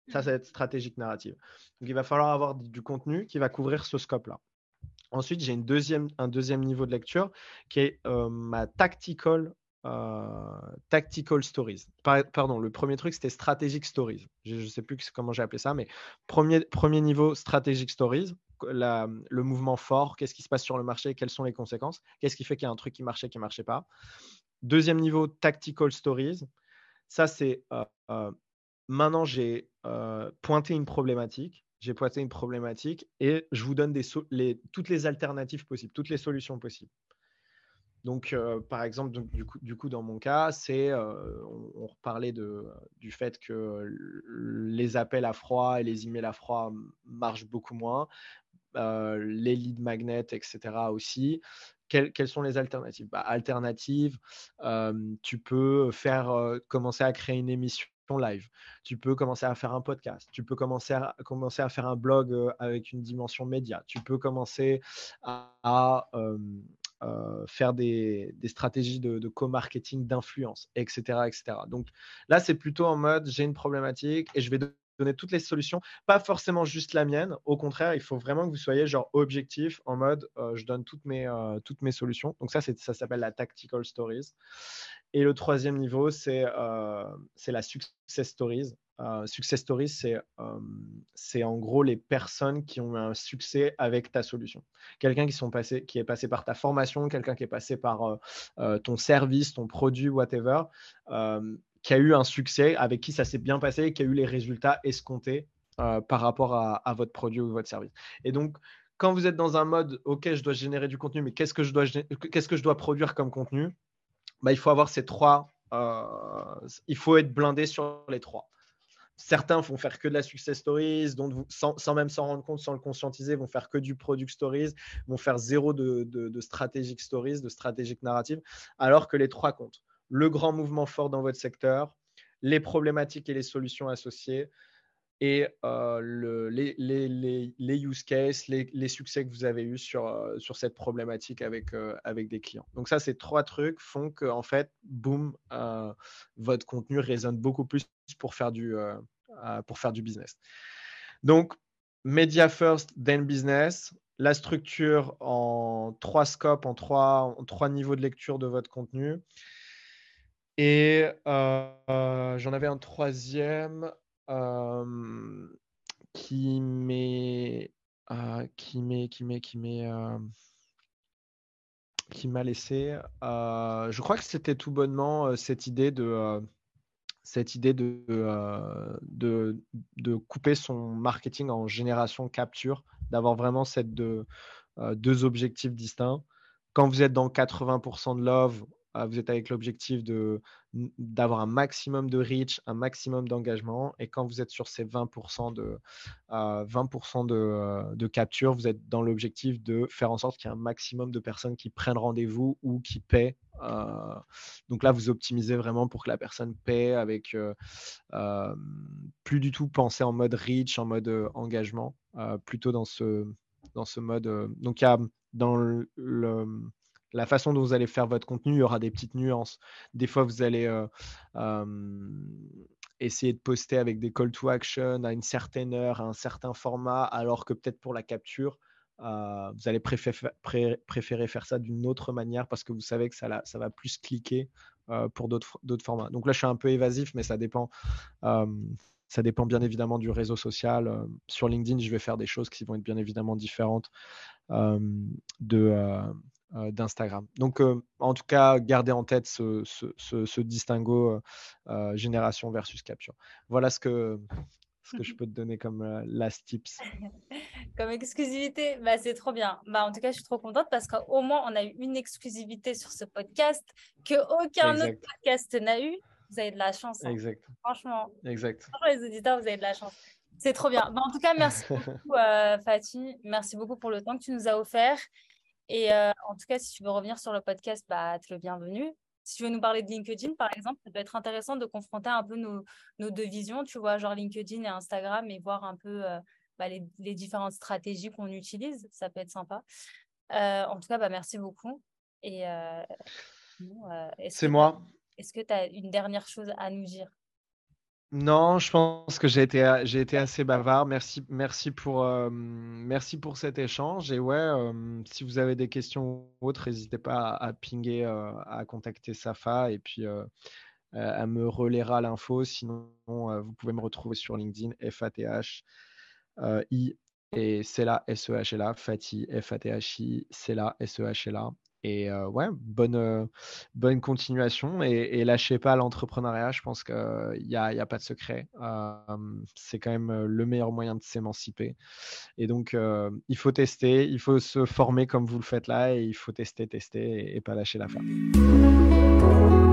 Ça, ça va être stratégique narrative. Donc, il va falloir avoir du contenu qui va couvrir ce scope-là. Ensuite, j'ai une deuxième, un deuxième niveau de lecture qui est euh, ma tactical, euh, tactical stories. pardon, le premier truc, c'était strategic stories. Je ne sais plus comment j'ai appelé ça, mais premier, niveau strategic stories, le mouvement fort, qu'est-ce qui se passe sur le marché, quelles sont les conséquences, qu'est-ce qui fait qu'il y a un truc qui marchait, qui ne marchait pas. Deuxième niveau, tactical stories. Ça, c'est euh, maintenant j'ai pointé une problématique j'ai pointé une problématique et je vous donne toutes les alternatives possibles, toutes les solutions possibles. Donc, euh, par exemple, du, coup, dans mon cas, c'est, euh, on, reparlait du fait que les appels à froid et les emails à froid marchent beaucoup moins, euh, les lead magnets, etc. aussi. Quelles, sont les alternatives? Bah, Alternatives, tu peux faire commencer à créer une émission live, tu peux commencer à faire un podcast, tu peux commencer à, commencer à faire un blog euh, avec une dimension média, tu peux commencer à, euh, faire des, stratégies de, co-marketing, d'influence, etc., etc. Donc là, c'est plutôt en mode j'ai une problématique et je vais donner toutes les solutions, pas forcément juste la mienne. Au contraire, il faut vraiment que vous soyez genre objectif en mode euh, je donne toutes mes, toutes mes solutions. Donc ça, ça s'appelle la tactical stories. Et le troisième niveau, c'est euh, la success stories. Euh, success stories, c'est euh, en gros les personnes qui ont eu un succès avec ta solution. Quelqu'un qui, qui est passé par ta formation, quelqu'un qui est passé par euh, ton service, ton produit, whatever, qui a eu un succès, avec qui ça s'est bien passé, qui a eu les résultats escomptés par rapport à, à, votre produit ou votre service. Et donc, quand vous êtes dans un mode, OK, je dois générer du contenu, mais qu'est-ce que je dois, que je dois produire comme contenu? Bah, il faut avoir ces trois. Euh, il faut être blindé sur les trois. Certains vont faire que de la success stories, donc sans, même s'en rendre compte, sans le conscientiser, vont faire que du product stories, vont faire zéro de, de, stories, de strategic narrative, alors que les trois comptent. Le grand mouvement fort dans votre secteur, les problématiques et les solutions associées, et euh, le, les, les, les, use cases, les, succès que vous avez eus sur, euh, sur cette problématique avec, euh, avec des clients. Donc ça, ces trois trucs font que, en fait, boum, votre contenu résonne beaucoup plus pour faire du, pour faire du business. Donc, Media First, then Business, la structure en trois scopes, en trois, en trois niveaux de lecture de votre contenu. Et j'en avais un troisième qui m'a laissé. je crois que c'était tout bonnement cette idée de cette idée de, de, de, couper son marketing en génération capture, d'avoir vraiment cette deux, objectifs distincts. Quand vous êtes dans 80% de love, vous êtes avec l'objectif d'avoir un maximum de reach, un maximum d'engagement. Et quand vous êtes sur ces 20% de, 20 de, euh, de, capture, vous êtes dans l'objectif de faire en sorte qu'il y ait un maximum de personnes qui prennent rendez-vous ou qui paient. Euh, donc là, vous optimisez vraiment pour que la personne paie avec euh, plus du tout penser en mode reach, en mode engagement, plutôt dans ce, dans ce mode. donc il y a dans le la façon dont vous allez faire votre contenu, il y aura des petites nuances. Des fois, vous allez euh, essayer de poster avec des call to action à une certaine heure, à un certain format, alors que peut-être pour la capture, euh, vous allez préférer faire ça d'une autre manière parce que vous savez que ça, va plus cliquer euh, pour d'autres formats. Donc là, je suis un peu évasif, mais ça dépend. ça dépend bien évidemment du réseau social. sur LinkedIn, je vais faire des choses qui vont être bien évidemment différentes de, euh, d'Instagram. Donc, euh, en tout cas, gardez en tête ce, ce, distinguo euh, génération versus capture. Voilà ce que, ce que je peux te donner comme last tips. [laughs] comme exclusivité, bah, c'est trop bien. Bah, en tout cas, je suis trop contente parce qu'au moins, on a eu une exclusivité sur ce podcast que aucun autre podcast n'a eu. Vous avez de la chance. Hein. Exact. Franchement. Exact. Franchement, les auditeurs, vous avez de la chance. C'est trop bien. Bah, en tout cas, merci [laughs] beaucoup, Fatih. Merci beaucoup pour le temps que tu nous as offert. Et euh, en tout cas, si tu veux revenir sur le podcast, bah, tu es le bienvenu. Si tu veux nous parler de LinkedIn, par exemple, ça peut être intéressant de confronter un peu nos, nos deux visions, tu vois, genre LinkedIn et Instagram, et voir un peu euh, bah, les, les, différentes stratégies qu'on utilise. Ça peut être sympa. en tout cas, bah, merci beaucoup. Et c'est moi. Est-ce que tu as une dernière chose à nous dire? Non, je pense que j'ai été, assez bavard. Merci, merci pour, pour cet échange. Et ouais, si vous avez des questions ou autres, n'hésitez pas à, pinguer, à contacter Safa et puis à me relairer l'info. Sinon, vous pouvez me retrouver sur LinkedIn, FATH, I, et c'est là, S-E-H là, Fatih, F-A-T-H-I, c'est là, S-E-H Et ouais, bonne, bonne continuation et, lâchez pas l'entrepreneuriat. Je pense qu'il n'y a, a, pas de secret. c'est quand même le meilleur moyen de s'émanciper. Et donc, il faut tester, il faut se former comme vous le faites là et il faut tester, tester et pas lâcher la femme.